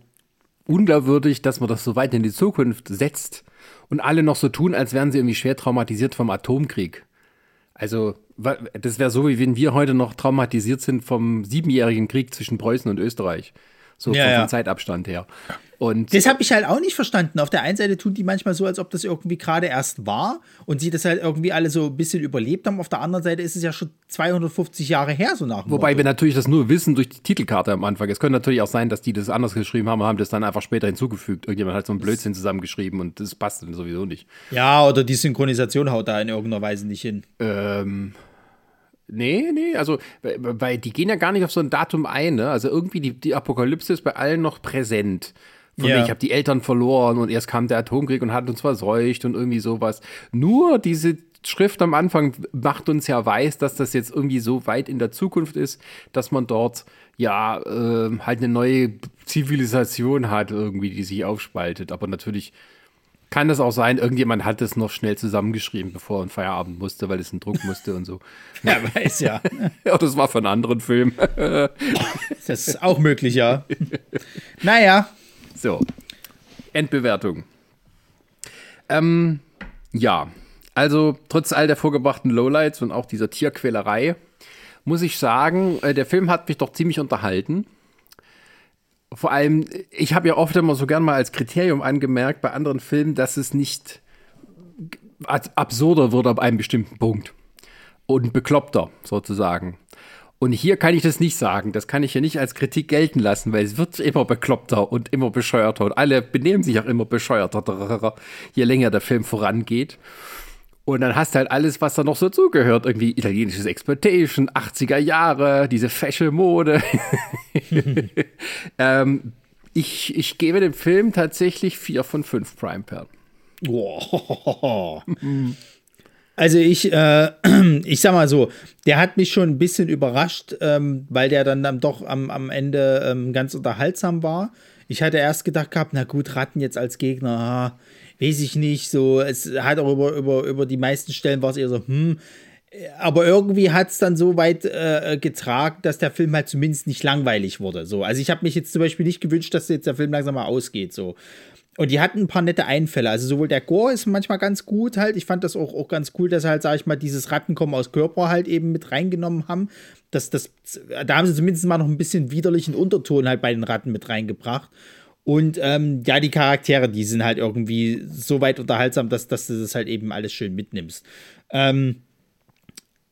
unglaubwürdig, dass man das so weit in die Zukunft setzt und alle noch so tun, als wären sie irgendwie schwer traumatisiert vom Atomkrieg. Also, das wäre so, wie wenn wir heute noch traumatisiert sind vom siebenjährigen Krieg zwischen Preußen und Österreich. So ja, vom, ja. Zeitabstand her. Und das habe ich halt auch nicht verstanden. Auf der einen Seite tun die manchmal so, als ob das irgendwie gerade erst war und sie das halt irgendwie alle so ein bisschen überlebt haben. Auf der anderen Seite ist es ja schon 250 Jahre her, so nach. Wobei Motto. wir natürlich das nur wissen durch die Titelkarte am Anfang. Es könnte natürlich auch sein, dass die das anders geschrieben haben, haben das dann einfach später hinzugefügt. Irgendjemand hat so einen Blödsinn zusammengeschrieben und das passt dann sowieso nicht. Ja, oder die Synchronisation haut da in irgendeiner Weise nicht hin. Ähm. Nee, nee, also, weil die gehen ja gar nicht auf so ein Datum ein, ne? Also irgendwie die, die Apokalypse ist bei allen noch präsent. Von ja. ich habe die Eltern verloren und erst kam der Atomkrieg und hat uns verseucht und irgendwie sowas. Nur diese Schrift am Anfang macht uns ja weiß, dass das jetzt irgendwie so weit in der Zukunft ist, dass man dort ja äh, halt eine neue Zivilisation hat, irgendwie, die sich aufspaltet. Aber natürlich kann es auch sein, irgendjemand hat es noch schnell zusammengeschrieben, bevor er in Feierabend musste, weil es einen Druck musste und so. *laughs* ja, weiß ja. *laughs* ja, das war für einen anderen Film. *laughs* das ist auch möglich, ja. naja, so, Endbewertung. Ähm, ja, also trotz all der vorgebrachten Lowlights und auch dieser Tierquälerei, muss ich sagen, äh, der Film hat mich doch ziemlich unterhalten. Vor allem, ich habe ja oft immer so gern mal als Kriterium angemerkt bei anderen Filmen, dass es nicht absurder wird ab einem bestimmten Punkt. Und bekloppter, sozusagen. Und hier kann ich das nicht sagen. Das kann ich ja nicht als Kritik gelten lassen, weil es wird immer bekloppter und immer bescheuerter. Und alle benehmen sich auch immer bescheuerter, je länger der Film vorangeht. Und dann hast du halt alles, was da noch so zugehört. Irgendwie italienisches Exploitation, 80er Jahre, diese Fashion-Mode. *laughs* ähm, ich, ich gebe dem Film tatsächlich vier von fünf Prime-Perlen. Wow. Also ich, äh, ich sag mal so, der hat mich schon ein bisschen überrascht, ähm, weil der dann, dann doch am, am Ende ähm, ganz unterhaltsam war. Ich hatte erst gedacht gehabt, na gut, Ratten jetzt als Gegner, weiß ich nicht, so, es hat auch über, über, über die meisten Stellen war es eher so, hm, aber irgendwie hat es dann so weit äh, getragen, dass der Film halt zumindest nicht langweilig wurde. So. Also ich habe mich jetzt zum Beispiel nicht gewünscht, dass jetzt der Film langsam mal ausgeht. So. Und die hatten ein paar nette Einfälle. Also sowohl der Gore ist manchmal ganz gut halt. Ich fand das auch, auch ganz cool, dass halt, sag ich mal, dieses Rattenkommen aus Körper halt eben mit reingenommen haben. Das, das, da haben sie zumindest mal noch ein bisschen widerlichen Unterton halt bei den Ratten mit reingebracht. Und ähm, ja, die Charaktere, die sind halt irgendwie so weit unterhaltsam, dass, dass du das halt eben alles schön mitnimmst. Ähm,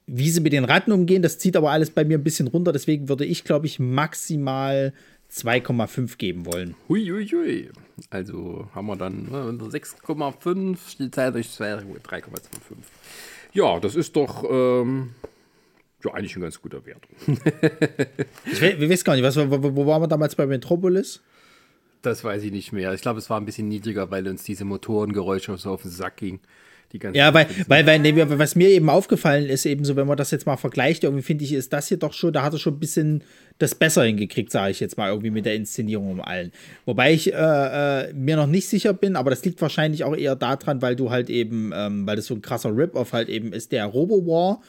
wie sie mit den Ratten umgehen, das zieht aber alles bei mir ein bisschen runter. Deswegen würde ich, glaube ich, maximal 2,5 geben wollen. Huiuiui. Hui, hui. Also haben wir dann ne, 6,5, die Zeit durch 3,25. Ja, das ist doch ähm, ja, eigentlich ein ganz guter Wert. *laughs* ich weiß, wir wissen gar nicht, was, wo, wo waren wir damals bei Metropolis? Das weiß ich nicht mehr. Ich glaube, es war ein bisschen niedriger, weil uns diese Motorengeräusche so auf den Sack gingen. ja, weil, weil, weil, was mir eben aufgefallen ist, eben so, wenn man das jetzt mal vergleicht, irgendwie finde ich, ist das hier doch schon, da hat er schon ein bisschen das besser hingekriegt, sage ich jetzt mal, irgendwie mit der Inszenierung um allen. Wobei ich äh, äh, mir noch nicht sicher bin, aber das liegt wahrscheinlich auch eher daran, weil du halt eben, ähm, weil das so ein krasser Rip-Off halt eben ist, der Robo-War.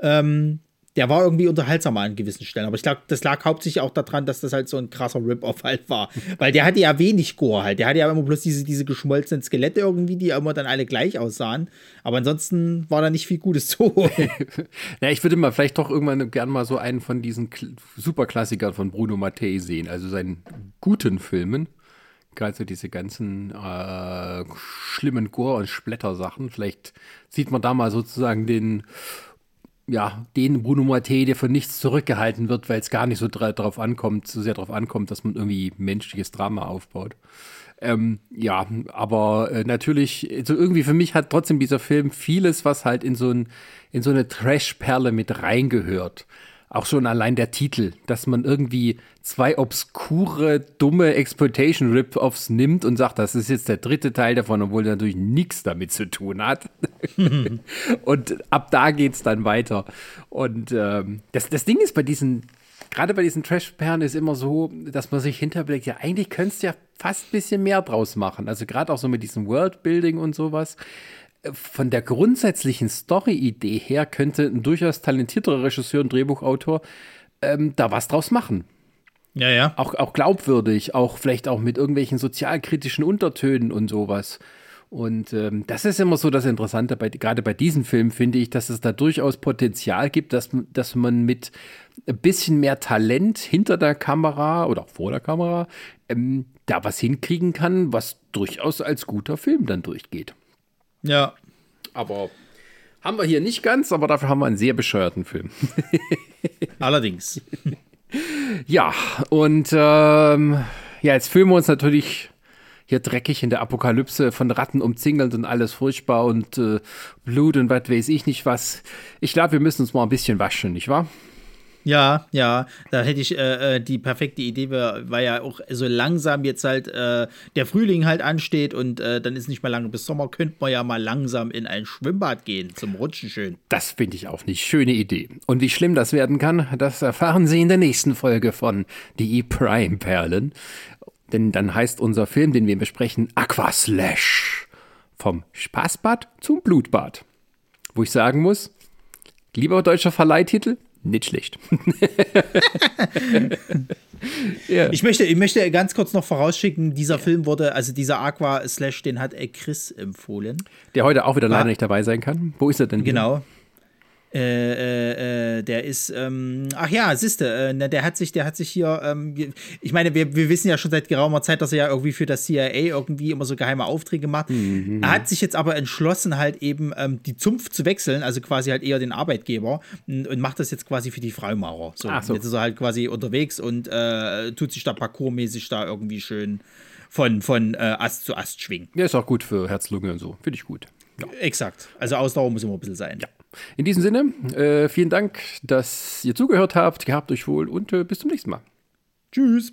Ähm, der war irgendwie unterhaltsamer an gewissen Stellen. Aber ich glaube, das lag hauptsächlich auch daran, dass das halt so ein krasser Rip-Off halt war. Weil der hatte ja wenig Gore halt. Der hatte ja immer bloß diese, diese geschmolzenen Skelette irgendwie, die immer dann alle gleich aussahen. Aber ansonsten war da nicht viel Gutes zu holen. *laughs* *laughs* ja, ich würde mal vielleicht doch irgendwann gern mal so einen von diesen Superklassikern von Bruno Mattei sehen. Also seinen guten Filmen. Gerade so diese ganzen äh, schlimmen Gore- und Splatter-Sachen. Vielleicht sieht man da mal sozusagen den ja, den Bruno Mattei, der von nichts zurückgehalten wird, weil es gar nicht so darauf ankommt, so sehr darauf ankommt, dass man irgendwie menschliches Drama aufbaut. Ähm, ja, aber äh, natürlich, also irgendwie für mich hat trotzdem dieser Film vieles, was halt in so, ein, in so eine Trash-Perle mit reingehört auch schon allein der Titel, dass man irgendwie zwei obskure, dumme Exploitation-Rip-Offs nimmt und sagt, das ist jetzt der dritte Teil davon, obwohl der natürlich nichts damit zu tun hat. *laughs* und ab da geht es dann weiter. Und ähm, das, das Ding ist bei diesen, gerade bei diesen Trash-Perlen ist immer so, dass man sich hinterblickt, ja, eigentlich könntest du ja fast ein bisschen mehr draus machen. Also gerade auch so mit diesem Worldbuilding und sowas von der grundsätzlichen Story-Idee her könnte ein durchaus talentierterer Regisseur und Drehbuchautor ähm, da was draus machen. Ja, ja. Auch, auch glaubwürdig, auch vielleicht auch mit irgendwelchen sozialkritischen Untertönen und sowas. Und ähm, das ist immer so das Interessante, bei, gerade bei diesen Filmen finde ich, dass es da durchaus Potenzial gibt, dass, dass man mit ein bisschen mehr Talent hinter der Kamera oder vor der Kamera ähm, da was hinkriegen kann, was durchaus als guter Film dann durchgeht. Ja. Aber haben wir hier nicht ganz, aber dafür haben wir einen sehr bescheuerten Film. *laughs* Allerdings. ja, und ähm, ja, jetzt fühlen wir uns natürlich hier dreckig in der Apokalypse von Ratten umzingelt und alles furchtbar und äh, Blut und was weiß ich nicht was. Ich glaube, wir müssen uns mal ein bisschen waschen, nicht wahr? Ja, ja, da hätte ich äh, äh die perfekte Idee, weil ja auch so langsam jetzt halt äh, der Frühling halt ansteht und äh, dann ist nicht mehr lange bis Sommer, könnte man ja mal langsam in ein Schwimmbad gehen, zum Rutschen schön. Das finde ich auch nicht. Schöne Idee. Und wie schlimm das werden kann, das erfahren Sie in der nächsten Folge von Die Prime-Perlen. Denn dann heißt unser Film, den wir besprechen, Aquaslash. Vom Spaßbad zum Blutbad. Wo ich sagen muss, lieber deutscher Verleihtitel, nicht schlecht. *laughs* ja. ich, möchte, ich möchte ganz kurz noch vorausschicken, dieser Film wurde, also dieser Aqua Slash, den hat Chris empfohlen. Der heute auch wieder leider nicht dabei sein kann. Wo ist er denn? Genau. Äh, äh, äh, der ist, ähm, ach ja, siehste, äh, ne, der hat sich, der hat sich hier, ähm, ich meine, wir, wir wissen ja schon seit geraumer Zeit, dass er ja irgendwie für das CIA irgendwie immer so geheime Aufträge macht. Mhm. Er hat sich jetzt aber entschlossen, halt eben ähm, die Zunft zu wechseln, also quasi halt eher den Arbeitgeber und, und macht das jetzt quasi für die Freimaurer. So, so. Jetzt ist er halt quasi unterwegs und äh, tut sich da parkourmäßig da irgendwie schön von, von äh, Ast zu Ast schwingen. Ja, ist auch gut für Herz, Lunge und so. Finde ich gut. Exakt. Also Ausdauer muss immer ein bisschen sein. Ja. In diesem Sinne, äh, vielen Dank, dass ihr zugehört habt. Gehabt euch wohl und äh, bis zum nächsten Mal. Tschüss.